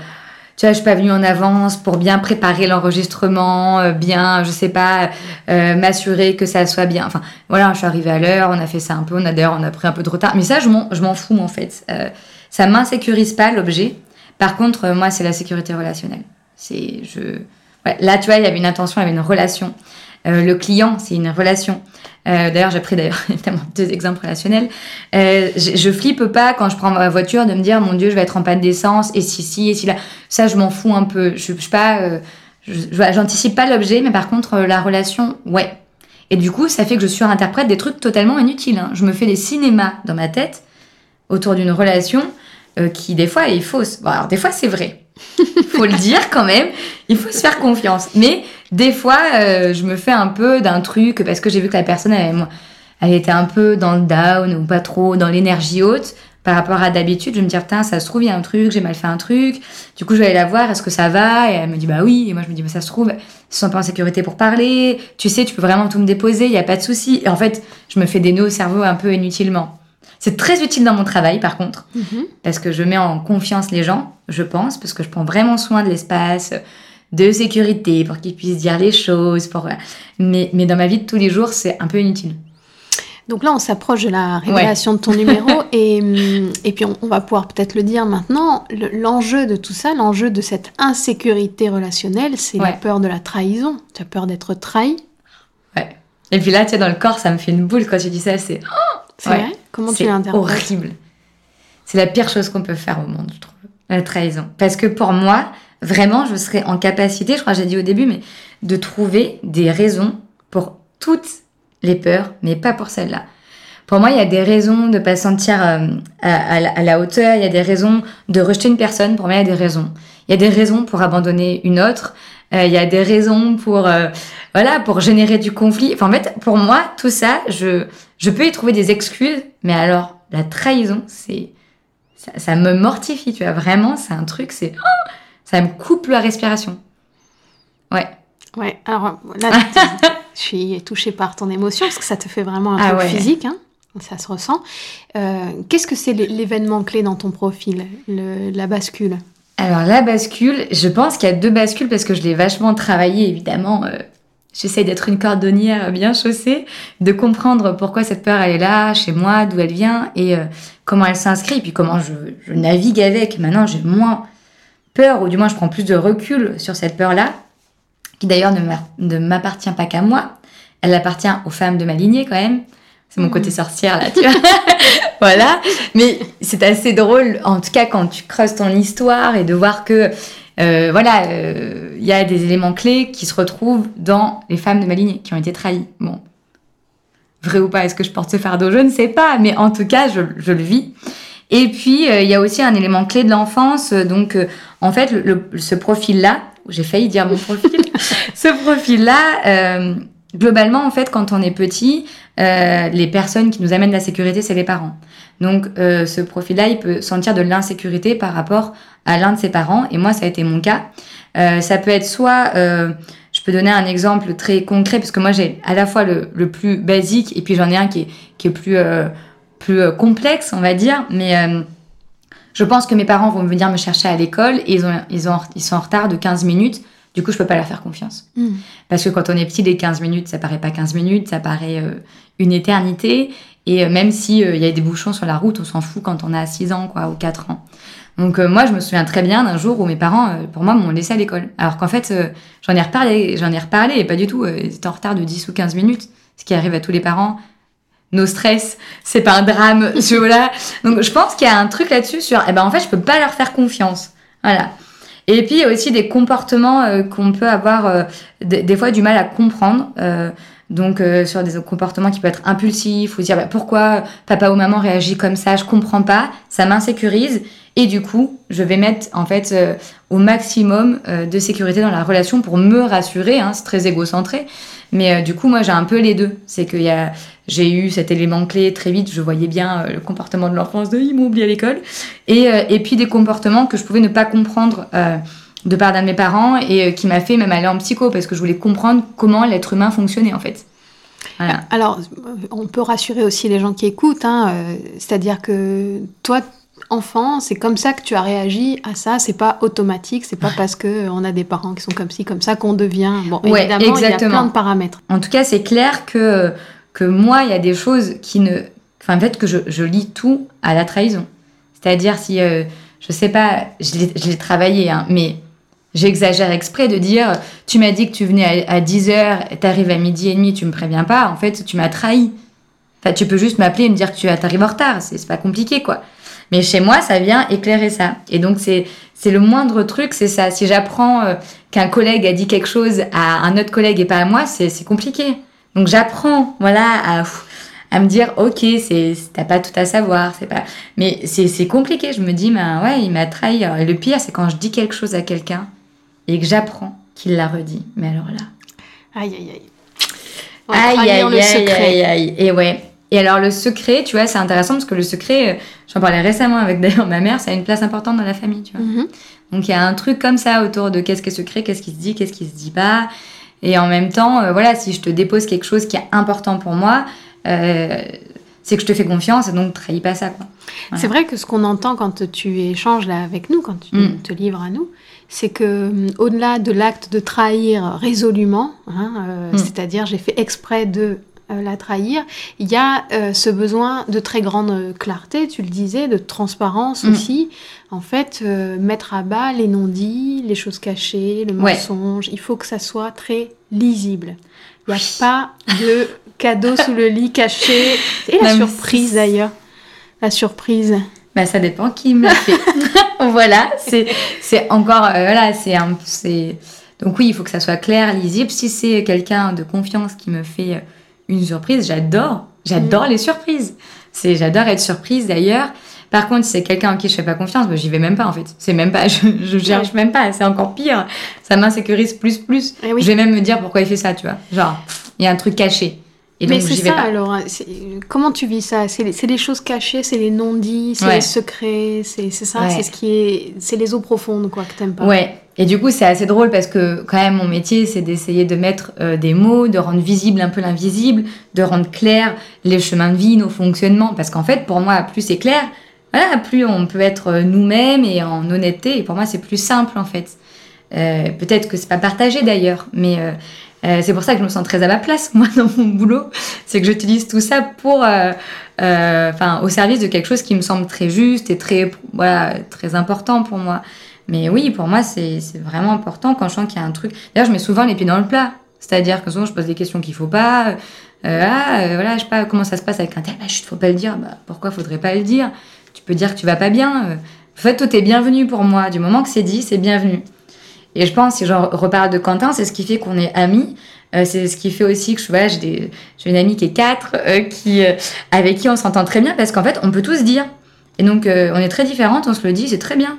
tu vois, je suis pas venue en avance pour bien préparer l'enregistrement, bien, je sais pas, m'assurer que ça soit bien. Enfin, voilà, je suis arrivée à l'heure, on a fait ça un peu, on a d'ailleurs, on a pris un peu de retard. Mais ça, je m'en, je m'en fous, en fait. Euh, ça m'insécurise pas, l'objet. Par contre, moi, c'est la sécurité relationnelle. C'est, je, ouais, là, tu vois, il y avait une intention, il y avait une relation. Euh, le client, c'est une relation. Euh, d'ailleurs, j'ai pris d'ailleurs évidemment deux exemples relationnels. Euh, je, je, flippe pas quand je prends ma voiture de me dire mon Dieu, je vais être en panne d'essence et si si et si là. Ça, je m'en fous un peu. Je, je pas, euh, j'anticipe pas l'objet, mais par contre la relation, ouais. Et du coup, ça fait que je surinterprète des trucs totalement inutiles. Hein. Je me fais des cinémas dans ma tête autour d'une relation qui des fois est fausse. Bon, alors des fois c'est vrai. faut le dire quand même. Il faut se faire confiance. Mais des fois, euh, je me fais un peu d'un truc parce que j'ai vu que la personne, elle, elle, était un peu dans le down ou pas trop dans l'énergie haute par rapport à d'habitude. Je me dis, putain, ça se trouve, il y a un truc, j'ai mal fait un truc. Du coup, je vais aller la voir, est-ce que ça va? Et elle me dit, bah oui. Et moi, je me dis, bah, ça se trouve, ils sont pas en sécurité pour parler. Tu sais, tu peux vraiment tout me déposer, il n'y a pas de souci. Et en fait, je me fais des nœuds au cerveau un peu inutilement. C'est très utile dans mon travail, par contre, mhm. parce que je mets en confiance les gens, je pense, parce que je prends vraiment soin de l'espace, de sécurité, pour qu'ils puissent dire les choses. Pour... Mais, mais dans ma vie de tous les jours, c'est un peu inutile. Donc là, on s'approche de la révélation de ton numéro et, et puis on, va pouvoir peut-être le dire maintenant. L'enjeu de tout ça, l'enjeu de cette insécurité relationnelle, c'est la peur de la trahison. Tu as peur d'être trahi. Ouais. Et puis là, tu sais, dans le corps, ça me fait une boule quand tu dis ça. C'est c'est vrai Comment tu l'interprètes? horrible. C'est la pire chose qu'on peut faire au monde, je trouve. La trahison. Parce que pour moi, vraiment, je serais en capacité, je crois que j'ai dit au début, mais de trouver des raisons pour toutes les peurs, mais pas pour celle-là. Pour moi, il y a des raisons de pas se sentir euh, à, à, la hauteur. Il y a des raisons de rejeter une personne. Pour moi, il y a des raisons. Il y a des raisons pour abandonner une autre. Euh, il y a des raisons pour euh, voilà pour générer du conflit. Enfin, en fait, pour moi, tout ça, je je peux y trouver des excuses. Mais alors, la trahison, c'est ça, ça, me mortifie. Tu vois, vraiment, c'est un truc. C'est oh, ça me coupe la respiration. Ouais. Ouais. Alors là, je suis touchée par ton émotion parce que ça te fait vraiment un ah, physique. Hein ça se ressent. Euh, Qu'est-ce que c'est l'événement clé dans ton profil, le, la bascule? Alors la bascule, je pense qu'il y a deux bascules parce que je l'ai vachement travaillé évidemment. Euh, J'essaie d'être une cordonnière bien chaussée, de comprendre pourquoi cette peur elle est là chez moi, d'où elle vient et euh, comment elle s'inscrit, puis comment je, je, navigue avec. Maintenant j'ai moins peur, ou du moins je prends plus de recul sur cette peur-là, qui d'ailleurs ne m'appartient pas qu'à moi, elle appartient aux femmes de ma lignée quand même. C'est mon côté mhm. sorcière là, tu vois. voilà. Mais c'est assez drôle, en tout cas, quand tu creuses ton histoire et de voir que, euh, voilà, il euh, y a des éléments clés qui se retrouvent dans les femmes de ma lignée qui ont été trahies. Bon. Vrai ou pas, est-ce que je porte ce fardeau? Je ne sais pas, mais en tout cas, je, je le vis. Et puis, euh, il y a aussi un élément clé de l'enfance. Donc, euh, en fait, le, ce profil-là, j'ai failli dire mon profil, ce profil-là, euh, globalement, en fait, quand on est petit, euh, les personnes qui nous amènent la sécurité, c'est les parents. Donc, euh, ce profil-là, il peut sentir de l'insécurité par rapport à l'un de ses parents. Et moi, ça a été mon cas. Euh, ça peut être soit, euh, je peux donner un exemple très concret, parce que moi, j'ai à la fois le, le, plus basique, et puis j'en ai un qui est, qui est plus, euh, plus complexe, on va dire. Mais je pense que mes parents vont venir me chercher à l'école, et ils, ont, ils, ont, ils sont en retard de 15 minutes. Du coup, je peux pas leur faire confiance. Mm. Parce que quand on est petit, les 15 minutes, ça paraît pas 15 minutes, ça paraît euh, une éternité. Et euh, même s'il euh, il y a des bouchons sur la route, on s'en fout quand on a 6 ans, quoi, ou 4 ans. Donc moi, je me souviens très bien d'un jour où mes parents, pour moi, m'ont laissé à l'école. Alors qu'en fait, j'en ai reparlé, j'en ai reparlé, et pas du tout. ils étaient en retard de 10 ou 15 minutes, ce qui arrive à tous les parents. Nos stress, c'est pas un drame, voilà. Donc je pense qu'il y a un truc là-dessus sur, eh ben en fait, je peux pas leur faire confiance. Voilà. Et puis il y a aussi des comportements euh, qu'on peut avoir euh, des, fois du mal à comprendre. Euh, donc sur des comportements qui peuvent être impulsifs ou dire bah, pourquoi papa ou maman réagit comme ça, je comprends pas, ça m'insécurise et du coup je vais mettre en fait au maximum de sécurité dans la relation pour me rassurer. Hein, c'est très égocentré, mais du coup moi j'ai un peu les deux. C'est qu'il y a j'ai eu cet élément clé très vite, je voyais bien euh, le comportement de l'enfance de ils m'ont oublié à l'école, et, euh, et puis des comportements que je pouvais ne pas comprendre euh, de part d'un de mes parents et qui m'a fait même aller en psycho parce que je voulais comprendre comment l'être humain fonctionnait en fait. Voilà. Alors, on peut rassurer aussi les gens qui écoutent, hein, c'est-à-dire que toi, enfant, c'est comme ça que tu as réagi à ça. C'est pas automatique. C'est pas parce que on a des parents qui sont comme ci, comme ça qu'on devient. Bon, évidemment, il y a plein de paramètres. En tout cas, c'est clair que que moi, il y a des choses qui ne. Enfin, en fait, que je, je lis tout à la trahison. C'est-à-dire, si. Euh, je sais pas, je l'ai travaillé, hein, mais j'exagère exprès de dire tu m'as dit que tu venais à, 10h, t'arrives à midi et demi, tu me préviens pas. En fait, tu m'as trahi. Enfin, tu peux juste m'appeler et me dire que tu arrives en retard. C'est pas compliqué, quoi. Mais chez moi, ça vient éclairer ça. Et donc, c'est c'est le moindre truc, c'est ça. Si j'apprends euh, qu'un collègue a dit quelque chose à un autre collègue et pas à moi, c'est compliqué. Donc j'apprends, voilà, à, à, me dire, ok, c'est, t'as pas tout à savoir, c'est pas, mais c'est, c'est compliqué. Je me dis, ben ouais, il m'a trahi. Et le pire, c'est quand je dis quelque chose à quelqu'un et que j'apprends qu'il l'a redit. Mais alors là. Aïe, aïe, aïe. Aïe, aïe, aïe, aïe, aïe, Et ouais. Et alors le secret, tu vois, c'est intéressant parce que le secret, euh, j'en parlais récemment avec d'ailleurs ma mère, ça a une place importante dans la famille, tu vois. Mm-hmm. Donc il y a un truc comme ça autour de qu'est-ce qui est secret, qu'est-ce qui se dit, qu'est-ce qui se dit pas. Et en même temps, euh, voilà, si je te dépose quelque chose qui est important pour moi, euh, c'est que je te fais confiance et donc trahis pas ça. Quoi. C'est vrai que ce qu'on entend quand tu échanges là avec nous, quand tu mm. te livres à nous, c'est que au-delà de l'acte de trahir résolument, hein, mm. c'est-à-dire j'ai fait exprès de la trahir, il y a ce besoin de très grande clarté, tu le disais, de transparence mm. aussi. En fait, mettre à bas les non-dits, les choses cachées, le mensonge, il faut que ça soit très lisible. Il n'y a pas de cadeau sous le lit caché. Et la surprise d'ailleurs. La surprise. Bah, ça dépend qui me l'a fait. voilà, c'est, encore. Euh, voilà, c'est un. C'est... Donc, oui, il faut que ça soit clair, lisible. Si c'est quelqu'un de confiance qui me fait une surprise, j'adore. J'adore les surprises. C'est, j'adore être surprise d'ailleurs. Par contre, si c'est quelqu'un en qui je fais pas confiance, bah, j'y vais même pas en fait. C'est même pas, je, je cherche même pas. C'est encore pire. Ça m'insécurise plus plus. Eh oui. Je vais même me dire pourquoi il fait ça, tu vois. Genre, il y a un truc caché. Et Mais c'est ça pas. alors. hein, Comment tu vis ça? C'est les, choses cachées, c'est les non-dits, c'est Ouais. les secrets, c'est c'est ça, Ouais. c'est ce qui est, c'est les eaux profondes quoi que t'aimes pas. Ouais. Et du coup, c'est assez drôle parce que quand même, mon métier, c'est d'essayer de mettre euh, des mots, de rendre visible un peu l'invisible, de rendre clair les chemins de vie, nos fonctionnements. Parce qu'en fait, pour moi, plus c'est clair, voilà, plus on peut être euh, nous-mêmes et en honnêteté. Et pour moi, c'est plus simple en fait. Euh, Peut-être que c'est pas partagé d'ailleurs, mais euh, euh, c'est pour ça que je me sens très à ma place moi dans mon boulot. C'est que j'utilise tout ça pour, euh, enfin, au service de quelque chose qui me semble très juste et très, voilà, très important pour moi. Mais oui, pour moi, c'est vraiment important quand je sens qu'il y a un truc. D'ailleurs, je mets souvent les pieds dans le plat. C'est-à-dire que souvent, je pose des questions qu'il faut pas. Euh, ah, euh, voilà, je sais pas comment ça se passe avec un tel. Bah, chut, faut pas le dire. Bah, pourquoi faudrait pas le dire? Tu peux dire que tu vas pas bien. Euh, En fait, tout est bienvenu pour moi. Du moment que c'est dit, c'est bienvenu. Et je pense, si je reparle de Quentin, c'est ce qui fait qu'on est amis. Euh, c'est ce qui fait aussi que je voilà, j'ai une amie qui est 4, qui, euh, avec qui on s'entend très bien parce qu'en fait, on peut tout se dire. Et donc, euh, on est très différentes, on se le dit, c'est très bien.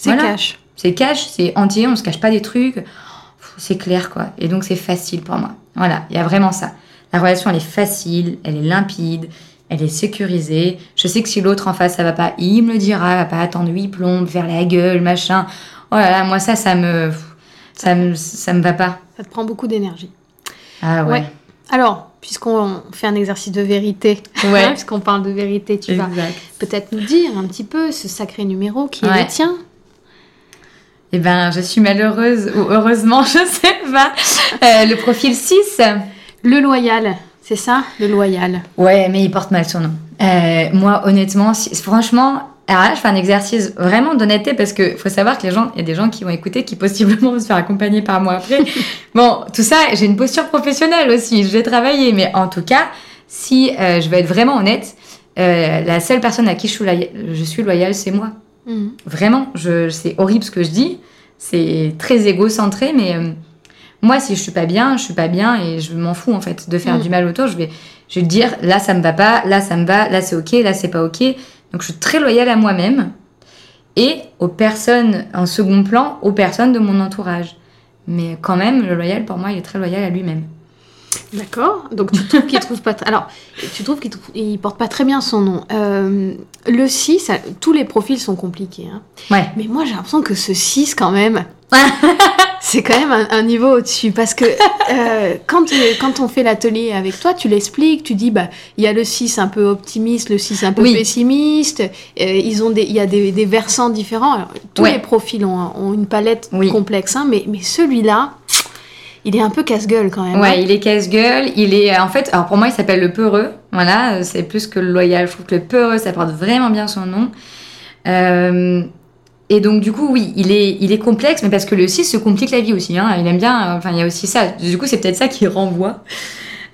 C'est Voilà. cash. C'est cash, c'est entier, on se cache pas des trucs. C'est clair, quoi. Et donc, c'est facile pour moi. Voilà, il y a vraiment ça. La relation, elle est facile, elle est limpide, elle est sécurisée. Je sais que si l'autre en face, ça va pas, il me le dira, il va pas attendre huit plombes, faire la gueule, machin. Oh là là, moi, ça, ça me. Ça me, ça me va pas. Ça te prend beaucoup d'énergie. Ah ouais. Ouais. Alors, puisqu'on fait un exercice de vérité, Ouais. puisqu'on parle de vérité, tu vas peut-être nous dire un petit peu ce sacré numéro qui est le tien. Eh ben, je suis malheureuse, ou heureusement, je sais pas. Euh, le profil 6. Le loyal, c'est ça? Le loyal. Ouais, mais il porte mal son nom. Euh, moi, honnêtement, si- franchement, alors là, je fais un exercice vraiment d'honnêteté parce que faut savoir que les gens, il y a des gens qui vont écouter qui possiblement vont se faire accompagner par moi après. bon, tout ça, j'ai une posture professionnelle aussi, je vais travailler, mais en tout cas, si euh, je veux être vraiment honnête, euh, la seule personne à qui je suis loyale, je suis loyale, c'est moi. Mhm. Vraiment, je, c'est horrible ce que je dis. C'est très égocentré, mais euh, moi, si je suis pas bien, je suis pas bien et je m'en fous en fait de faire Mm. du mal autour. Je vais, je vais dire là, ça me va pas, là, ça me va, là, c'est ok, là, c'est pas ok. Donc, je suis très loyale à moi-même et aux personnes en second plan, aux personnes de mon entourage. Mais quand même, le loyal, pour moi, il est très loyal à lui-même. D'accord. Donc tu trouves qu'il trouve pas. Alors, tu trouves qu'il il porte pas très bien son nom. Euh, le 6, ça- tous les profils sont compliqués. hein. Ouais. Mais moi, j'ai l'impression que ce 6, quand même, c'est quand même un, un niveau au-dessus. Parce que euh, quand, quand on fait l'atelier avec toi, tu l'expliques, tu dis, bah, il y a le 6 un peu optimiste, le 6 un peu Oui. pessimiste. euh, ils ont des, il y a des, des versants différents. Alors, tous Ouais. les profils ont, ont une palette Oui. complexe, hein, mais, mais celui-là, il est un peu casse-gueule quand même. hein. Ouais, il est casse-gueule. Il est, en fait, alors pour moi, il s'appelle le peureux. Voilà, euh, c'est plus que le loyal. Je trouve que le peureux, ça porte vraiment bien son nom. Euh, et donc, du coup, oui, il est, il est complexe, mais parce que le 6 se complique la vie aussi. Hein. Il aime bien, euh, enfin, il y a aussi ça. Du coup, c'est peut-être ça qui renvoie.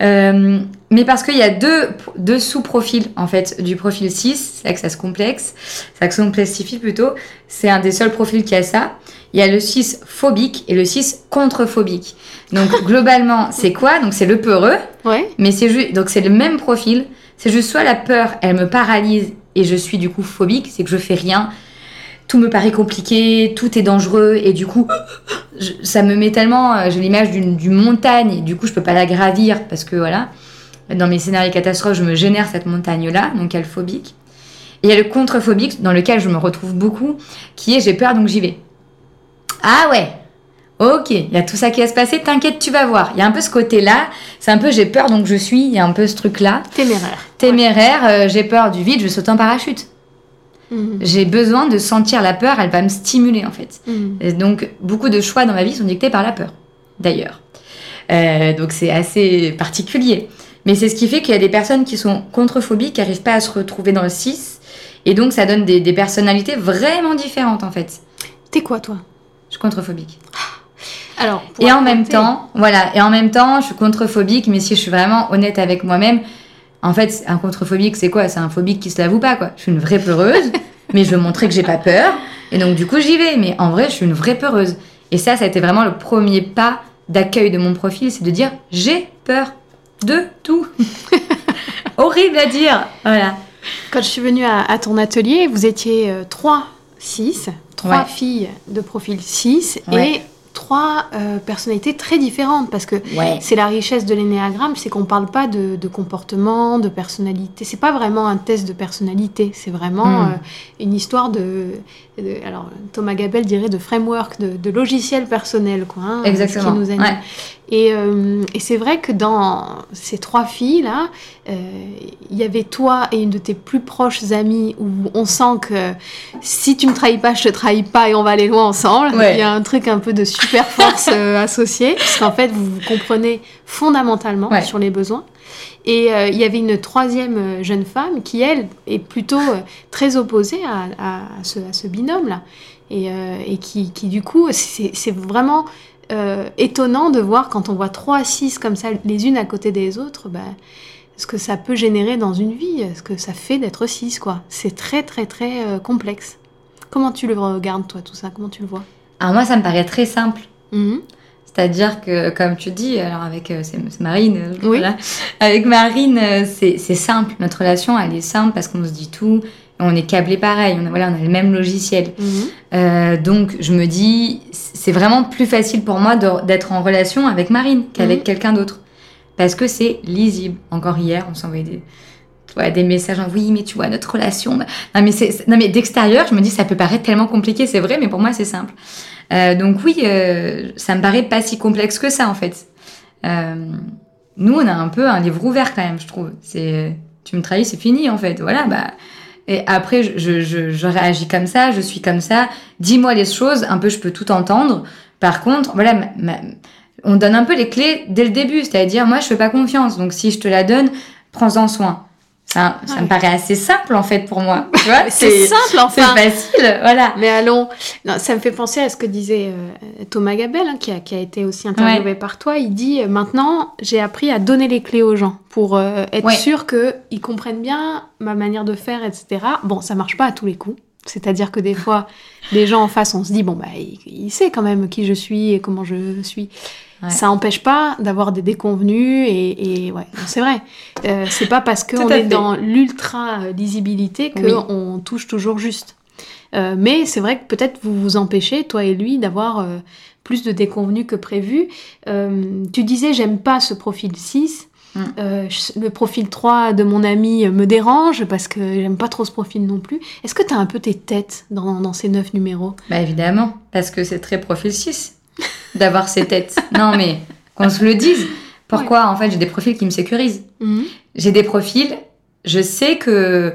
Euh, mais parce qu'il y a deux, deux sous-profils, en fait, du profil 6. C'est là que ça se complexe. Ça se complexifie plutôt. C'est un des seuls profils qui a ça. Il y a le 6 phobique et le 6 contre-phobique. Donc, globalement, c'est quoi? Donc, c'est le peureux. Ouais. Mais c'est juste, donc c'est le même profil. C'est juste soit la peur, elle me paralyse et je suis du coup phobique, c'est que je fais rien. Tout me paraît compliqué, tout est dangereux et du coup, je- ça me met tellement. euh, J'ai l'image d'une d'une montagne et du coup, je peux pas la gravir parce que voilà, dans mes scénarios catastrophes, je me génère cette montagne-là, donc elle phobique. Et il y a le contre-phobique dans lequel je me retrouve beaucoup, qui est j'ai peur donc j'y vais. Ah ouais, Ok, il y a tout ça qui va se passer, t'inquiète, tu vas voir. Il y a un peu ce côté-là, c'est un peu j'ai peur donc je suis, il y a un peu ce truc-là. Téméraire. Téméraire, euh, j'ai peur du vide, je saute en parachute. Mhm. J'ai besoin de sentir la peur, elle va me stimuler en fait. Mhm. Et donc beaucoup de choix dans ma vie sont dictés par la peur, d'ailleurs. Euh, donc c'est assez particulier. Mais c'est ce qui fait qu'il y a des personnes qui sont contrephobiques, qui n'arrivent pas à se retrouver dans le 6. Et donc ça donne des, des personnalités vraiment différentes en fait. T'es quoi, toi? Je suis contrephobique. Alors, pour Et en même temps, voilà, et en même temps, je suis contrephobique, mais si je suis vraiment honnête avec moi-même, en fait, un contrephobique, c'est quoi? C'est un phobique qui se l'avoue pas, quoi. Je suis une vraie peureuse, mais je veux montrer que j'ai pas peur, et donc du coup, j'y vais. Mais en vrai, je suis une vraie peureuse. Et ça, ça a été vraiment le premier pas d'accueil de mon profil, c'est de dire j'ai peur de tout. horrible à dire. Voilà. Quand je suis venue à, ton atelier, vous étiez 3, 6, 3 filles de profil 6 et trois euh, personnalités très différentes parce que c'est la richesse de l'énéagramme, c'est qu'on parle pas de, comportement, de personnalité. C'est pas vraiment un test de personnalité, c'est vraiment hmm. euh, une histoire de, Alors Thomas Gabel dirait de framework, de, logiciel personnel, quoi. Hein, Exactement. qui nous anime. Et, euh, et c'est vrai que dans ces trois filles là, il y avait toi et une de tes plus proches amies où on sent que si tu me trahis pas, je te trahis pas et on va aller loin ensemble. Il y a un truc un peu de super force euh, associée, parce qu'en fait, vous vous comprenez fondamentalement sur les besoins. Et euh, il y avait une troisième euh, jeune femme qui, elle, est plutôt très opposée à, ce, binôme-là. Et, et qui, qui, du coup, c'est vraiment étonnant de voir quand on voit trois, six comme ça, les unes à côté des autres, bah, ce que ça peut générer dans une vie, ce que ça fait d'être six, quoi. C'est très, très, très complexe. Comment tu le regardes, toi, tout ça? Comment tu le vois? Alors moi, ça me paraît très simple. Mhm. C'est-à-dire que, comme tu dis, alors avec euh, Marine, euh, voilà. avec Marine, euh, c'est simple. Notre relation, elle est simple parce qu'on se dit tout. On est câblé pareil. On a, voilà, on a le même logiciel. Mhm. donc, je me dis, c'est vraiment plus facile pour moi d'être en relation avec Marine qu'avec mhm. quelqu'un d'autre. Parce que c'est lisible. Encore hier, on s'envoyait des, des messages en oui, mais tu vois, notre relation. Bah, non, mais, non, mais d'extérieur, je me dis, ça peut paraître tellement compliqué, c'est vrai, mais pour moi, c'est simple. Euh, donc, oui, euh, ça me paraît pas si complexe que ça, en fait. Euh, nous, on a un peu un livre ouvert quand même, je trouve. C'est, tu me trahis, c'est fini, en fait. Voilà, bah. Et après, je, je, je, réagis comme ça, je suis comme ça. Dis-moi les choses, un peu, je peux tout entendre. Par contre, voilà, on donne un peu les clés dès le début, c'est-à-dire, moi, je fais pas confiance. Donc, si je te la donne, prends-en soin. Ça, ça me paraît assez simple en fait pour moi. c'est simple enfin. C'est facile, voilà. Mais allons, non, ça me fait penser à ce que disait euh, Thomas Gabel, hein, qui, a, qui, a, été aussi interviewé par toi. Il dit euh, maintenant j'ai appris à donner les clés aux gens pour euh, être sûr qu'ils comprennent bien ma manière de faire, etc. Bon, ça marche pas à tous les coups. C'est-à-dire que des fois, les gens en face, on se dit bon bah il sait quand même qui je suis et comment je suis. Ça n'empêche pas d'avoir des déconvenus et, ouais, c'est vrai. Euh, c'est pas parce qu'on est dans l'ultra lisibilité qu'on touche toujours juste. Euh, mais c'est vrai que peut-être vous vous empêchez, toi et lui, d'avoir euh, plus de déconvenus que prévu. tu disais, j'aime pas ce profil 6. Mm. le profil 3 de mon ami me dérange parce que j'aime pas trop ce profil non plus. Est-ce que tu as un peu tes têtes dans, dans ces neuf numéros? Bah évidemment, parce que c'est très profil 6 d'avoir ces têtes. non, mais qu'on se le dise. Pourquoi En fait, j'ai des profils qui me sécurisent. Mhm. J'ai des profils, je sais que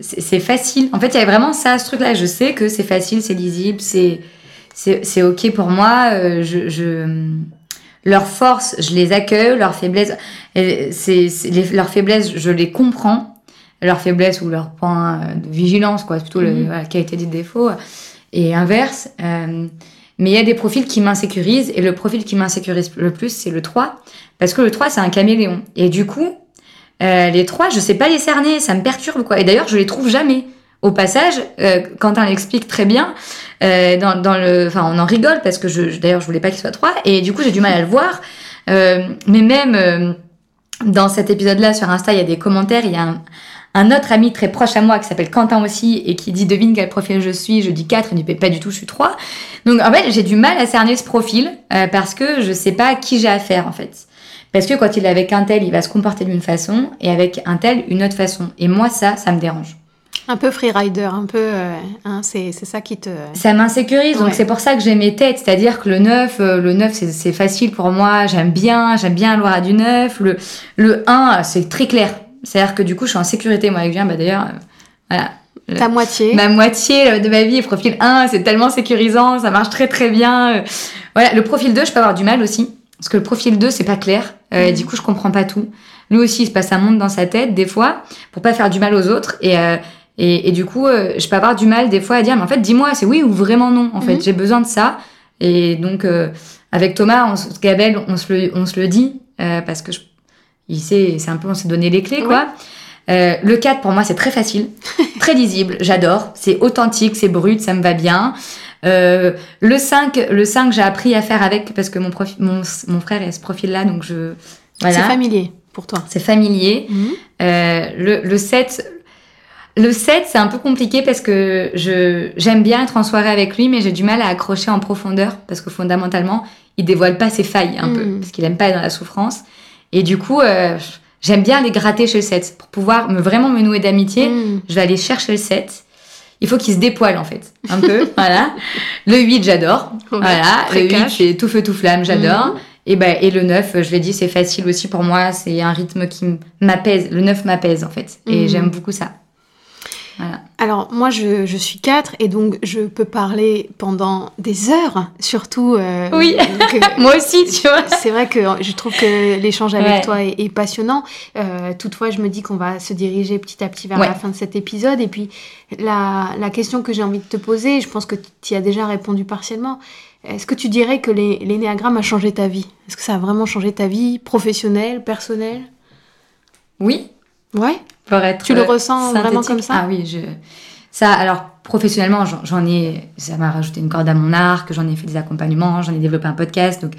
c'est facile. En fait, il y a vraiment ça, ce truc-là. Je sais que c'est facile, c'est lisible, c'est c'est ok pour moi. Euh, je, je leurs forces, je les accueille. Leurs faiblesses, c'est leurs faiblesses, je les comprends. Leurs faiblesses ou leurs points de vigilance, quoi, c'est plutôt le, mhm. qui a été dit défaut. Et inverse. Euh, mais il y a des profils qui m'insécurisent et le profil qui m'insécurise le plus, c'est le 3. Parce que le 3, c'est un caméléon. Et du coup, euh, les 3, je sais pas les cerner, ça me perturbe quoi. Et d'ailleurs, je les trouve jamais. Au passage, euh, Quentin l'explique très bien. Euh, dans, dans, le, enfin, on en rigole parce que je, d'ailleurs, je voulais pas qu'il soit 3. Et du coup, j'ai du mal à le voir. Euh, mais même euh, dans cet épisode-là sur Insta, il y a des commentaires. Il y a un, un autre ami très proche à moi qui s'appelle Quentin aussi et qui dit devine quel profil je suis, je dis 4, il dit pas du tout, je suis 3. Donc en fait, j'ai du mal à cerner ce profil euh, parce que je sais pas à qui j'ai affaire en fait. Parce que quand il est avec un tel, il va se comporter d'une façon et avec un tel, une autre façon. Et moi, ça, ça me dérange. Un peu freerider, un peu. Euh, hein, c'est ça qui te. Ça m'insécurise, donc c'est pour ça que j'ai mes têtes. C'est-à-dire que le 9, euh, le 9 c'est facile pour moi, j'aime bien, j'aime bien Loire du 9. Le, le 1, c'est très clair. C'est-à-dire que du coup, je suis en sécurité, moi, avec Julien. Bah, D'ailleurs, euh, voilà. Ta moitié. Ma moitié de ma vie, profil 1, c'est tellement sécurisant, ça marche très très bien. Voilà, le profil 2, je peux avoir du mal aussi. Parce que le profil 2, c'est pas clair. Euh, mm. Du coup, je comprends pas tout. Lui aussi, il se passe un monde dans sa tête, des fois, pour pas faire du mal aux autres. Et, et, et, du coup, je peux avoir du mal, des fois, à dire, mais en fait, dis-moi, c'est oui ou vraiment non. En fait, mm. j'ai besoin de ça. Et donc, avec Thomas, on, Gabel, on se le, on se le dit, parce que je il sait, c'est un peu, on s'est donné les clés, quoi. Euh, le 4, pour moi, c'est très facile, très lisible, j'adore. C'est authentique, c'est brut, ça me va bien. Euh, le 5, le 5 j'ai appris à faire avec parce que mon, mon, mon frère est ce profil-là, donc je. Voilà. C'est familier. pour toi C'est familier. Mhm. Euh, le, le 7, le 7, c'est un peu compliqué parce que je, j'aime bien être en soirée avec lui, mais j'ai du mal à accrocher en profondeur parce que fondamentalement, il dévoile pas ses failles un peu Mhm. parce qu'il aime pas être dans la souffrance. Et du coup, euh, j'aime bien les gratter chez le 7 pour pouvoir me, vraiment me nouer d'amitié. Mhm. Je vais aller chercher le 7. Il faut qu'il se dépoile en fait, un peu, voilà. Le 8, j'adore. Ouais, voilà, le 8, cash. c'est tout feu tout flamme, j'adore. Mhm. Et, ben, et le 9, je l'ai dit, c'est facile aussi pour moi. C'est un rythme qui m'apaise. Le 9 m'apaise, en fait. Et j'aime beaucoup ça. Voilà. Alors moi je, je suis 4 et donc je peux parler pendant des heures, surtout. euh, Oui. Moi aussi, tu vois. C'est vrai que je trouve que l'échange avec Ouais. toi est, est passionnant. Euh, toutefois, je me dis qu'on va se diriger petit à petit vers Ouais. la fin de cet épisode. Et puis, la, la question que j'ai envie de te poser, je pense que tu y as déjà répondu partiellement. Est-ce que tu dirais que l'é- l'énéagramme a changé ta vie? Est-ce que ça a vraiment changé ta vie professionnelle, personnelle? Oui, Ouais. pour être. Tu le euh, ressens vraiment comme ça Ah oui, je. Ça, alors, professionnellement, j'en- ai. Ça m'a rajouté une corde à mon arc, j'en ai fait des accompagnements, j'en ai développé un podcast. Donc,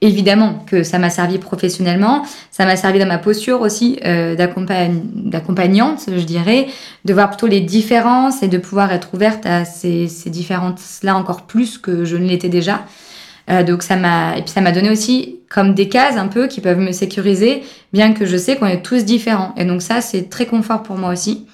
évidemment que ça m'a servi professionnellement. Ça m'a servi dans ma posture aussi euh, d'accompagnante, je dirais, de voir plutôt les différences et de pouvoir être ouverte à ces, ces différences-là encore plus que je ne l'étais déjà. Euh, donc ça m'a et puis ça m'a donné aussi comme des cases un peu qui peuvent me sécuriser, bien que je sais qu'on est tous différents. Et donc ça c'est très confort pour moi aussi.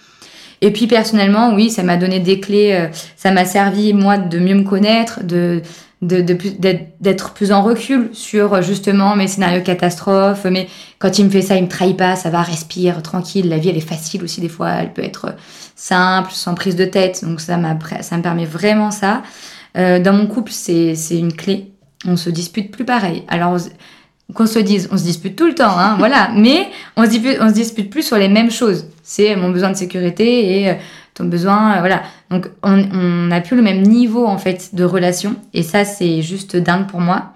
Et puis personnellement, oui, ça m'a donné des clés, euh, ça m'a servi moi de mieux me connaître, de d'être plus en recul sur euh, justement mes scénarios catastrophes. Mais quand il me fait ça, il me trahit pas, ça va, respire, tranquille. La vie elle est facile aussi des fois, elle peut être simple, sans prise de tête. Donc ça m'a ça me permet vraiment ça. Euh, dans mon couple, c'est une clé. On se dispute plus pareil. Alors on- qu'on se dise, on se dispute tout le temps, hein, voilà. Mais on se dispute, on se dispute plus sur les mêmes choses. C'est mon besoin de sécurité et euh, ton besoin, euh, voilà. Donc on n'a plus le même niveau en fait de relation et ça c'est juste dingue pour moi.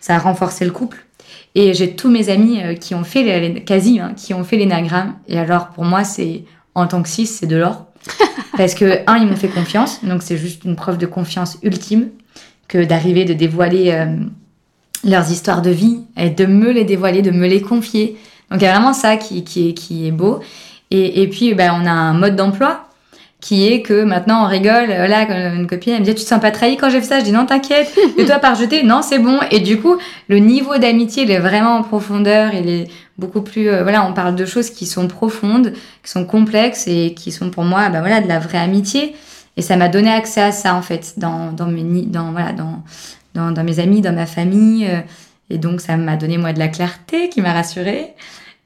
Ça a renforcé le couple. Et j'ai tous mes amis euh, qui ont fait, les, les- quasi, hein, qui ont fait l'énagramme. Et alors pour moi c'est en tant que 6, c'est de l'or. Parce que, un, ils m'ont fait confiance, donc c'est juste une preuve de confiance ultime que d'arriver de dévoiler euh, leurs histoires de vie et de me les dévoiler, de me les confier. Donc il y a vraiment ça qui, qui, est, qui est beau. Et, et puis ben, on a un mode d'emploi qui est que maintenant on rigole. Là, quand une copine elle me dit tu te sens pas trahi quand j'ai fait ça, je dis non t'inquiète. Et toi par jeter, non c'est bon. Et du coup le niveau d'amitié il est vraiment en profondeur, il est beaucoup plus. euh, voilà, on parle de choses qui sont profondes, qui sont complexes et qui sont pour moi ben, voilà de la vraie amitié. Et ça m'a donné accès à ça en fait dans, dans mes dans voilà dans dans, dans mes amis, dans ma famille. euh, et donc, ça m'a donné, moi, de la clarté qui m'a rassurée.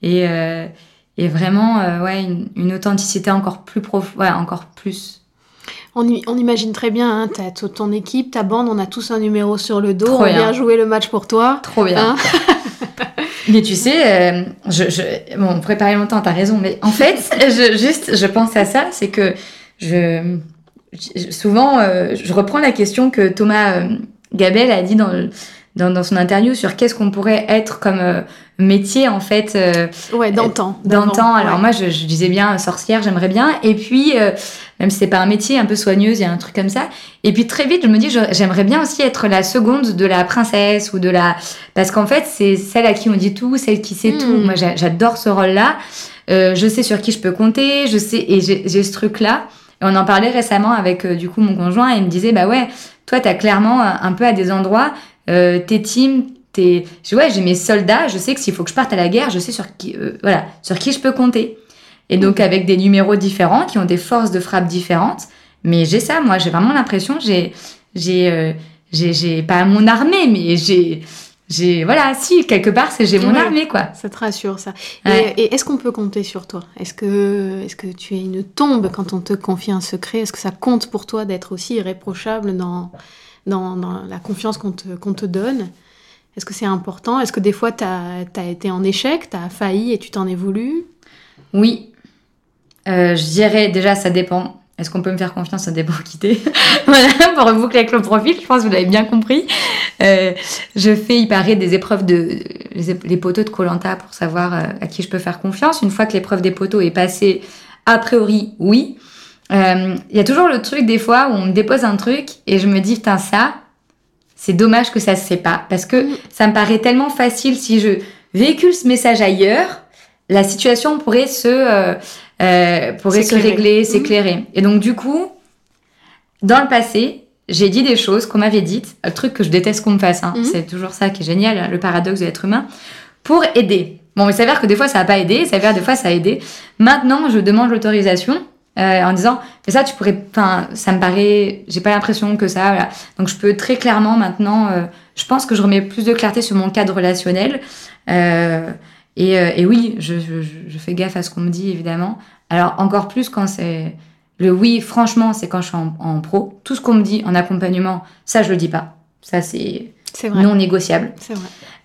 Et, euh, et vraiment, euh, ouais, une, une authenticité encore plus profonde, ouais, encore plus. On, imagine très bien, hein, t'as t- ton équipe, ta bande, on a tous un numéro sur le dos, Trop on bien. vient jouer le match pour toi. Trop bien. Hein mais tu sais, euh, je, je, bon, parler longtemps, t'as raison. Mais en fait, je, juste, je pense à ça, c'est que je- souvent, euh, je reprends la question que Thomas euh, Gabel a dit dans, le- dans, dans son interview sur qu'est-ce qu'on pourrait être comme euh, métier, en fait. euh, Ouais, d'antan. D'antan. d'avant, Alors ouais. moi, je, je disais bien euh, sorcière, j'aimerais bien. Et puis, euh, même si c'est pas un métier un peu soigneuse, il y a un truc comme ça. Et puis très vite, je me dis, j'aimerais bien aussi être la seconde de la princesse ou de la, parce qu'en fait, c'est celle à qui on dit tout, celle qui sait tout. Moi, j'a- j'adore ce rôle-là. Euh, je sais sur qui je peux compter. Je sais et j'ai j'ai ce truc-là. Et on en parlait récemment avec euh, du coup mon conjoint et il me disait, bah ouais, toi, t'as clairement euh, un peu à des endroits, euh, tes teams. T'es... Je, ouais, j'ai mes soldats, je sais que s'il faut que je parte à la guerre, je sais sur qui, euh, voilà, sur qui je peux compter. Et donc avec des numéros différents, qui ont des forces de frappe différentes. Mais j'ai ça, moi, j'ai vraiment l'impression, j'ai, j'ai, euh, j'ai, j'ai pas mon armée, mais j'ai, j'ai, voilà, si quelque part, c'est j'ai mon Ouais. armée, quoi. Ça te rassure, ça. Ouais. Et, et est-ce qu'on peut compter sur toi? Est-ce que, est que tu es une tombe quand on te confie un secret? Est-ce que ça compte pour toi d'être aussi irréprochable dans, dans, dans la confiance qu'on te, qu'on te donne? Est-ce que c'est important? Est-ce que des fois, tu as, été en échec, tu as failli et tu t'en es voulu? Oui, Euh, je dirais déjà, ça dépend. Est-ce qu'on peut me faire confiance Ça dépend qui t'es. voilà, pour boucler avec le profil, je pense que vous l'avez bien compris. Euh, je fais, il paraît, des épreuves de les poteaux de Colanta pour savoir euh, à qui je peux faire confiance. Une fois que l'épreuve des poteaux est passée, a priori, oui. Euh, Il y a toujours le truc des fois où on me dépose un truc et je me dis, putain, ça, c'est dommage que ça se sait pas. Parce que ça me paraît tellement facile si je véhicule ce message ailleurs, la situation pourrait se, euh, euh, pourrait se régler, Mhm. s'éclairer. Et donc, du coup, dans le passé, j'ai dit des choses qu'on m'avait dites, le truc que je déteste qu'on me fasse, hein. Mhm. c'est toujours ça qui est génial, hein, le paradoxe de l'être humain, pour aider. Bon, il s'avère que des fois ça n'a pas aidé, il s'avère des fois ça a aidé. Maintenant, je demande l'autorisation euh, en disant, mais ça tu pourrais, enfin, ça me paraît, j'ai pas l'impression que ça, voilà. Donc je peux très clairement maintenant, euh, je pense que je remets plus de clarté sur mon cadre relationnel. Euh, et, euh, et oui, je, je, je fais gaffe à ce qu'on me dit évidemment. Alors encore plus quand c'est le oui, franchement, c'est quand je suis en, en pro. Tout ce qu'on me dit en accompagnement, ça je le dis pas. Ça c'est vrai. non négociable. Vrai.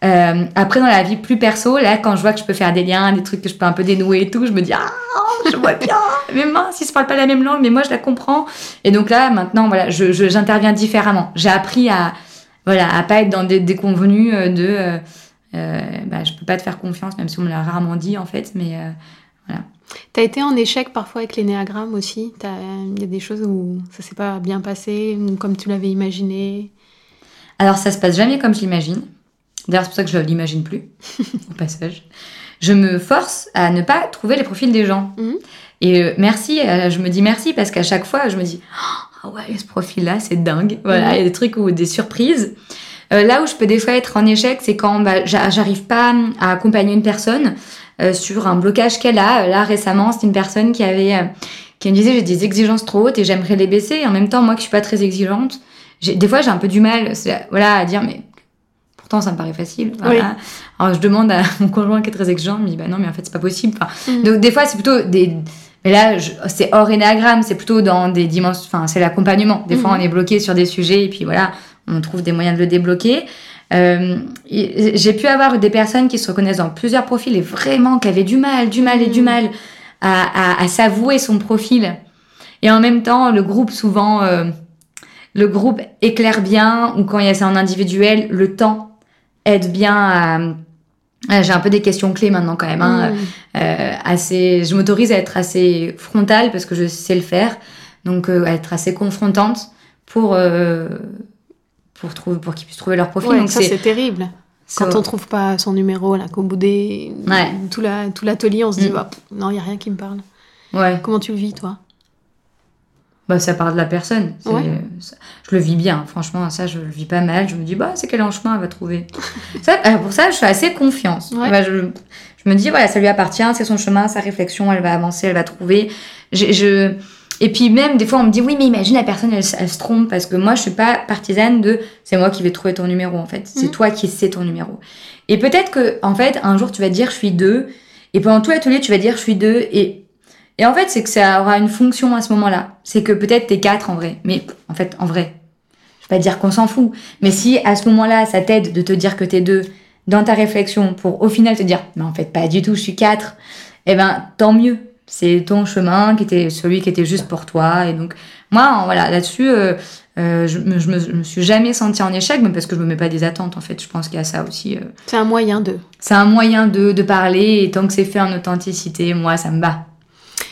Euh, après, dans la vie plus perso, là, quand je vois que je peux faire des liens, des trucs que je peux un peu dénouer et tout, je me dis, ah, je vois bien, mais mince, ils se parlent pas la même langue, mais moi, je la comprends. Et donc là, maintenant, voilà, je, je- j'interviens différemment. J'ai appris à, voilà, à pas être dans des déconvenus euh, de, euh, bah, je peux pas te faire confiance, même si on me l'a rarement dit, en fait, mais euh, T'as été en échec parfois avec l'énéagramme aussi? Il y a des choses où ça s'est pas bien passé, comme tu l'avais imaginé? Alors, ça se passe jamais comme je l'imagine. D'ailleurs, c'est pour ça que je l'imagine plus, au passage. Je me force à ne pas trouver les profils des gens. Mhm. Et euh, merci, euh, je me dis merci parce qu'à chaque fois, je me dis Ah ouais, ce profil-là, c'est dingue. Voilà, Mhm. il y a des trucs ou des surprises. Euh, là où je peux des fois être en échec, c'est quand bah, j'a- j'arrive pas à accompagner une personne euh, sur un blocage qu'elle a. Là, récemment, c'est une personne qui avait, euh, qui me disait j'ai des exigences trop hautes et j'aimerais les baisser. Et en même temps, moi, qui suis pas très exigeante, j'ai- des fois, j'ai un peu du mal, voilà, à dire mais pourtant, ça me paraît facile. Voilà. Alors, je demande à mon conjoint qui est très exigeant, il me dit bah non, mais en fait, c'est pas possible. Enfin, Mhm. donc des fois c'est plutôt des mais là c'est hors énagramme c'est plutôt dans des dimensions enfin c'est l'accompagnement des fois Mhm. on est bloqué sur des sujets et puis voilà on trouve des moyens de le débloquer Euh, j'ai pu avoir des personnes qui se reconnaissent dans plusieurs profils et vraiment qui avaient du mal du mal et du Mhm. mal à, à, à s'avouer son profil et en même temps le groupe souvent euh, le groupe éclaire bien ou quand il y a ça en individuel le temps aide bien à- j'ai un peu des questions clés maintenant quand même hein, Mhm. euh, assez, je m'autorise à être assez frontale parce que je sais le faire, donc euh, à être assez confrontante pour euh, pour trouver pour qu'ils puissent trouver leur profil. Ouais, donc ça c'est terrible. Quand c'est- on trouve pas son numéro, là, qu'au bout des Ouais. tout la- tout l'atelier, on se dit Mm. bah, pff, non, il y a rien qui me parle. ouais, Comment tu le vis toi? Bah ça part de la personne. C'est- Ouais. ça- je le vis bien, franchement, ça je le vis pas mal. Je me dis bah c'est est en chemin, elle va trouver. ça, alors, pour ça, je suis assez confiance. Ouais. Bah, je, je me dis voilà, ça lui appartient, c'est son chemin, sa réflexion, elle va avancer, elle va trouver. Je, je- Et puis même, des fois, on me dit, oui, mais imagine la personne, elle, se trompe, parce que moi, je suis pas partisane de, c'est moi qui vais trouver ton numéro, en fait. C'est Mhm. toi qui sais ton numéro. Et peut-être que, en fait, un jour, tu vas dire, je suis deux, et pendant tout l'atelier, tu vas dire, je suis deux, et, et en fait, c'est que ça aura une fonction à ce moment-là. C'est que peut-être t'es quatre, en vrai. Mais, en fait, en vrai. Je vais pas dire qu'on s'en fout. Mais si, à ce moment-là, ça t'aide de te dire que t'es deux, dans ta réflexion, pour au final te dire, mais en fait, pas du tout, je suis quatre, eh ben, tant mieux c'est ton chemin qui était celui qui était juste pour toi et donc moi voilà là-dessus euh, euh, je, me, je, me, je me suis jamais sentie en échec mais parce que je me mets pas des attentes en fait je pense qu'il y a ça aussi euh. C'est un moyen de. c'est un moyen de, de parler et tant que c'est fait en authenticité moi ça me va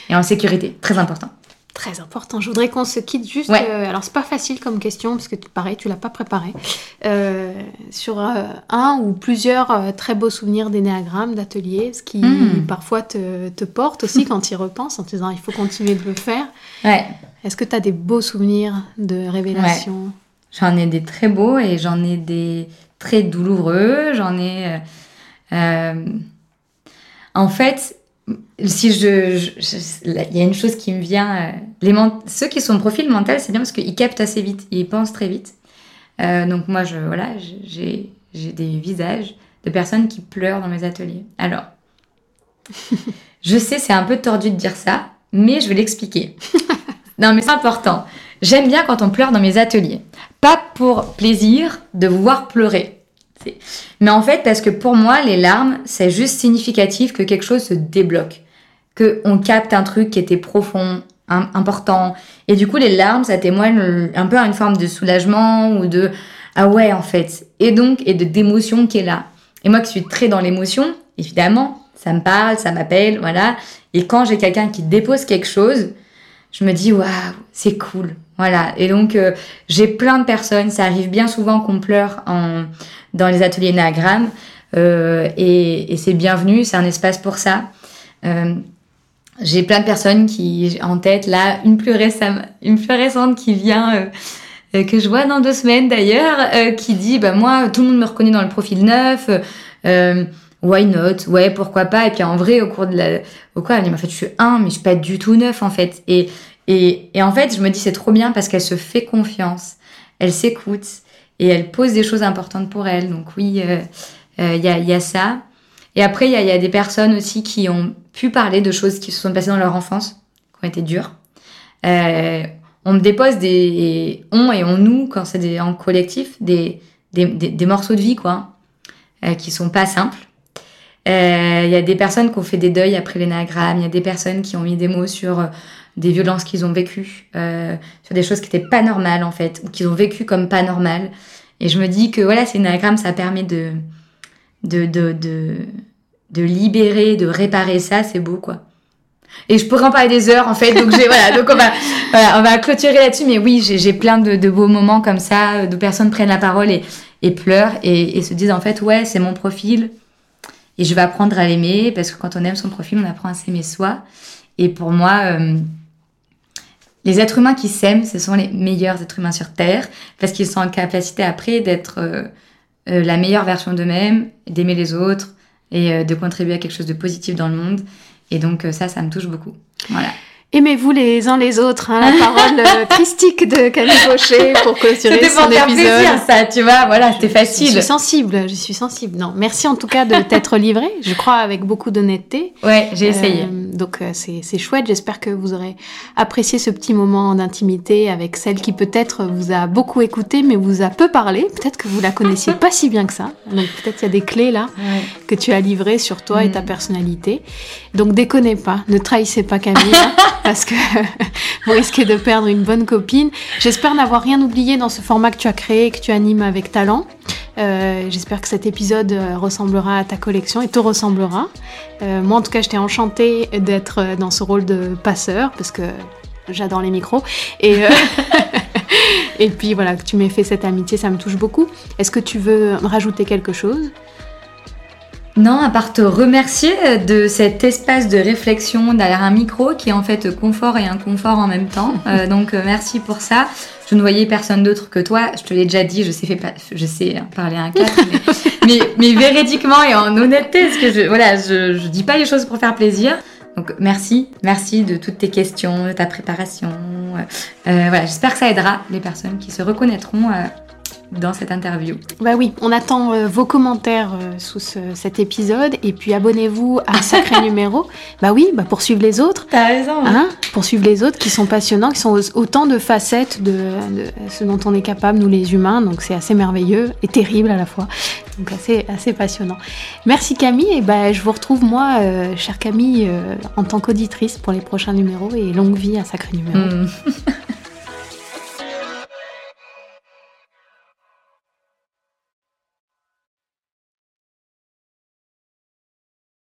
et en sécurité très important Très important. Je voudrais qu'on se quitte juste. Ouais. euh, alors, c'est pas facile comme question, parce que pareil, tu l'as pas préparé. Euh, sur euh, un ou plusieurs euh, très beaux souvenirs d'énéagramme, d'atelier, ce qui Mm. parfois te, te porte aussi quand tu y repenses en te disant il faut continuer de le faire. ouais Est-ce que tu as des beaux souvenirs de révélation J'en ai des très beaux et j'en ai des très douloureux. J'en ai. en fait, si je, je- je- là, il y a une chose qui me vient. euh, les ceux qui sont profil mental, c'est bien parce qu'ils captent assez vite, ils pensent très vite. Euh, donc moi, je voilà, j'ai j'ai des visages de personnes qui pleurent dans mes ateliers. Alors, je sais, c'est un peu tordu de dire ça, mais je vais l'expliquer. non, mais c'est important. J'aime bien quand on pleure dans mes ateliers. Pas pour plaisir de vous voir pleurer. Mais en fait, parce que pour moi, les larmes, c'est juste significatif que quelque chose se débloque. Que on capte un truc qui était profond, im- important. Et du coup, les larmes, ça témoigne un peu à une forme de soulagement ou de ah ouais, en fait. Et donc, et de d'émotion qui est là. Et moi qui suis très dans l'émotion, évidemment, ça me parle, ça m'appelle, voilà. Et quand j'ai quelqu'un qui dépose quelque chose, je me dis waouh, c'est cool. Voilà. Et donc euh, j'ai plein de personnes, ça arrive bien souvent qu'on pleure en, dans les ateliers Nagram. Euh, et, et c'est bienvenu, c'est un espace pour ça. j'ai plein de personnes qui en tête là, une plus récente, une plus récente qui vient que je vois dans deux semaines d'ailleurs, qui dit bah moi tout le monde me reconnaît dans le profil neuf. Euh, why not? Ouais, pourquoi pas? Et puis en vrai, au cours de la, au cours, elle dit, en fait, je suis un, mais je suis pas du tout neuf en fait. Et et, et en fait, je me dis c'est trop bien parce qu'elle se fait confiance, elle s'écoute et elle pose des choses importantes pour elle. Donc oui, il euh, euh, y, a, ça. Et après, il y a, des personnes aussi qui ont pu parler de choses qui se sont passées dans leur enfance, qui ont été dures. Euh, on me dépose des on et on nous quand c'est en collectif des des, morceaux de vie quoi euh, qui sont pas simples il y a des personnes qui ont fait des deuils après l'énagramme, il y a des personnes qui ont mis des mots sur des violences qu'ils ont vécues, euh, sur des choses qui n'étaient pas normales en fait, ou qu'ils ont vécues comme pas normales. Et je me dis que voilà, c'est l'énagramme, ça permet de, de, de, de, de libérer, de réparer ça, c'est beau quoi. Et je pourrais en parler des heures en fait, donc j'ai voilà, donc on va voilà, on va clôturer là-dessus. Mais oui, j'ai plein de, de, beaux moments comme ça, de personnes prennent la parole et, et pleurent et, et se disent en fait ouais, c'est mon profil, et je vais apprendre à l'aimer parce que quand on aime son profil, on apprend à s'aimer soi. Et pour moi, euh, les êtres humains qui s'aiment, ce sont les meilleurs êtres humains sur Terre parce qu'ils sont en capacité après d'être euh, euh, la meilleure version d'eux-mêmes, d'aimer les autres et de contribuer à quelque chose de positif dans le monde. Et donc ça, ça me touche beaucoup. Voilà. Aimez-vous les uns les autres, hein, la parole euh, tristique de Camille Rocher pour clôturer son pour faire épisode. plaisir, ça, tu vois, voilà, c'était facile. Je suis sensible, je suis sensible. Non, merci en tout cas de t'être livré. Je crois avec beaucoup d'honnêteté. Ouais, j'ai essayé. Donc euh, c'est c'est chouette. J'espère que vous aurez apprécié ce petit moment d'intimité avec celle qui peut-être vous a beaucoup écouté, mais vous a peu parlé. Peut-être que vous la connaissiez pas si bien que ça. Donc peut-être il y a des clés là Ouais. que tu as livrées sur toi et ta Mm. personnalité. Donc déconnez pas, ne trahissez pas Camille, hein, parce que vous risquez de perdre une bonne copine. J'espère n'avoir rien oublié dans ce format que tu as créé et que tu animes avec talent. Euh, J'espère que cet épisode euh, ressemblera à ta collection et te ressemblera. Euh, moi, en tout cas, j'étais enchantée d'être dans ce rôle de passeur parce que j'adore les micros. Et, et puis voilà, que tu m'aies fait cette amitié, ça me touche beaucoup. Est-ce que tu veux rajouter quelque chose? Non, à part te remercier de cet espace de réflexion derrière un micro qui est en fait confort et inconfort en même temps. Donc merci pour ça. Je ne voyais personne d'autre que toi. Je te l'ai déjà dit, je sais, fait pas- je sais parler un cadre, mais, mais, mais véridiquement et en honnêteté, parce que je, voilà, je, je dis pas les choses pour faire plaisir. Donc merci, merci de toutes tes questions, de ta préparation. Euh, voilà, j'espère que ça aidera les personnes qui se reconnaîtront euh, dans cette interview. Bah oui, on attend euh, vos commentaires euh, sous ce- cet épisode et puis abonnez-vous à Sacré Numéro. Bah oui, bah pour suivre les autres. T'as raison. Hein, pour suivre les autres qui sont passionnants, qui sont au- autant de facettes de, de ce dont on est capable, nous les humains. Donc c'est assez merveilleux et terrible à la fois. Donc assez, assez passionnant. Merci Camille. Et bah, je vous retrouve moi, euh, chère Camille, en tant qu'auditrice pour les prochains numéros et longue vie à Sacré Numéro. Mm.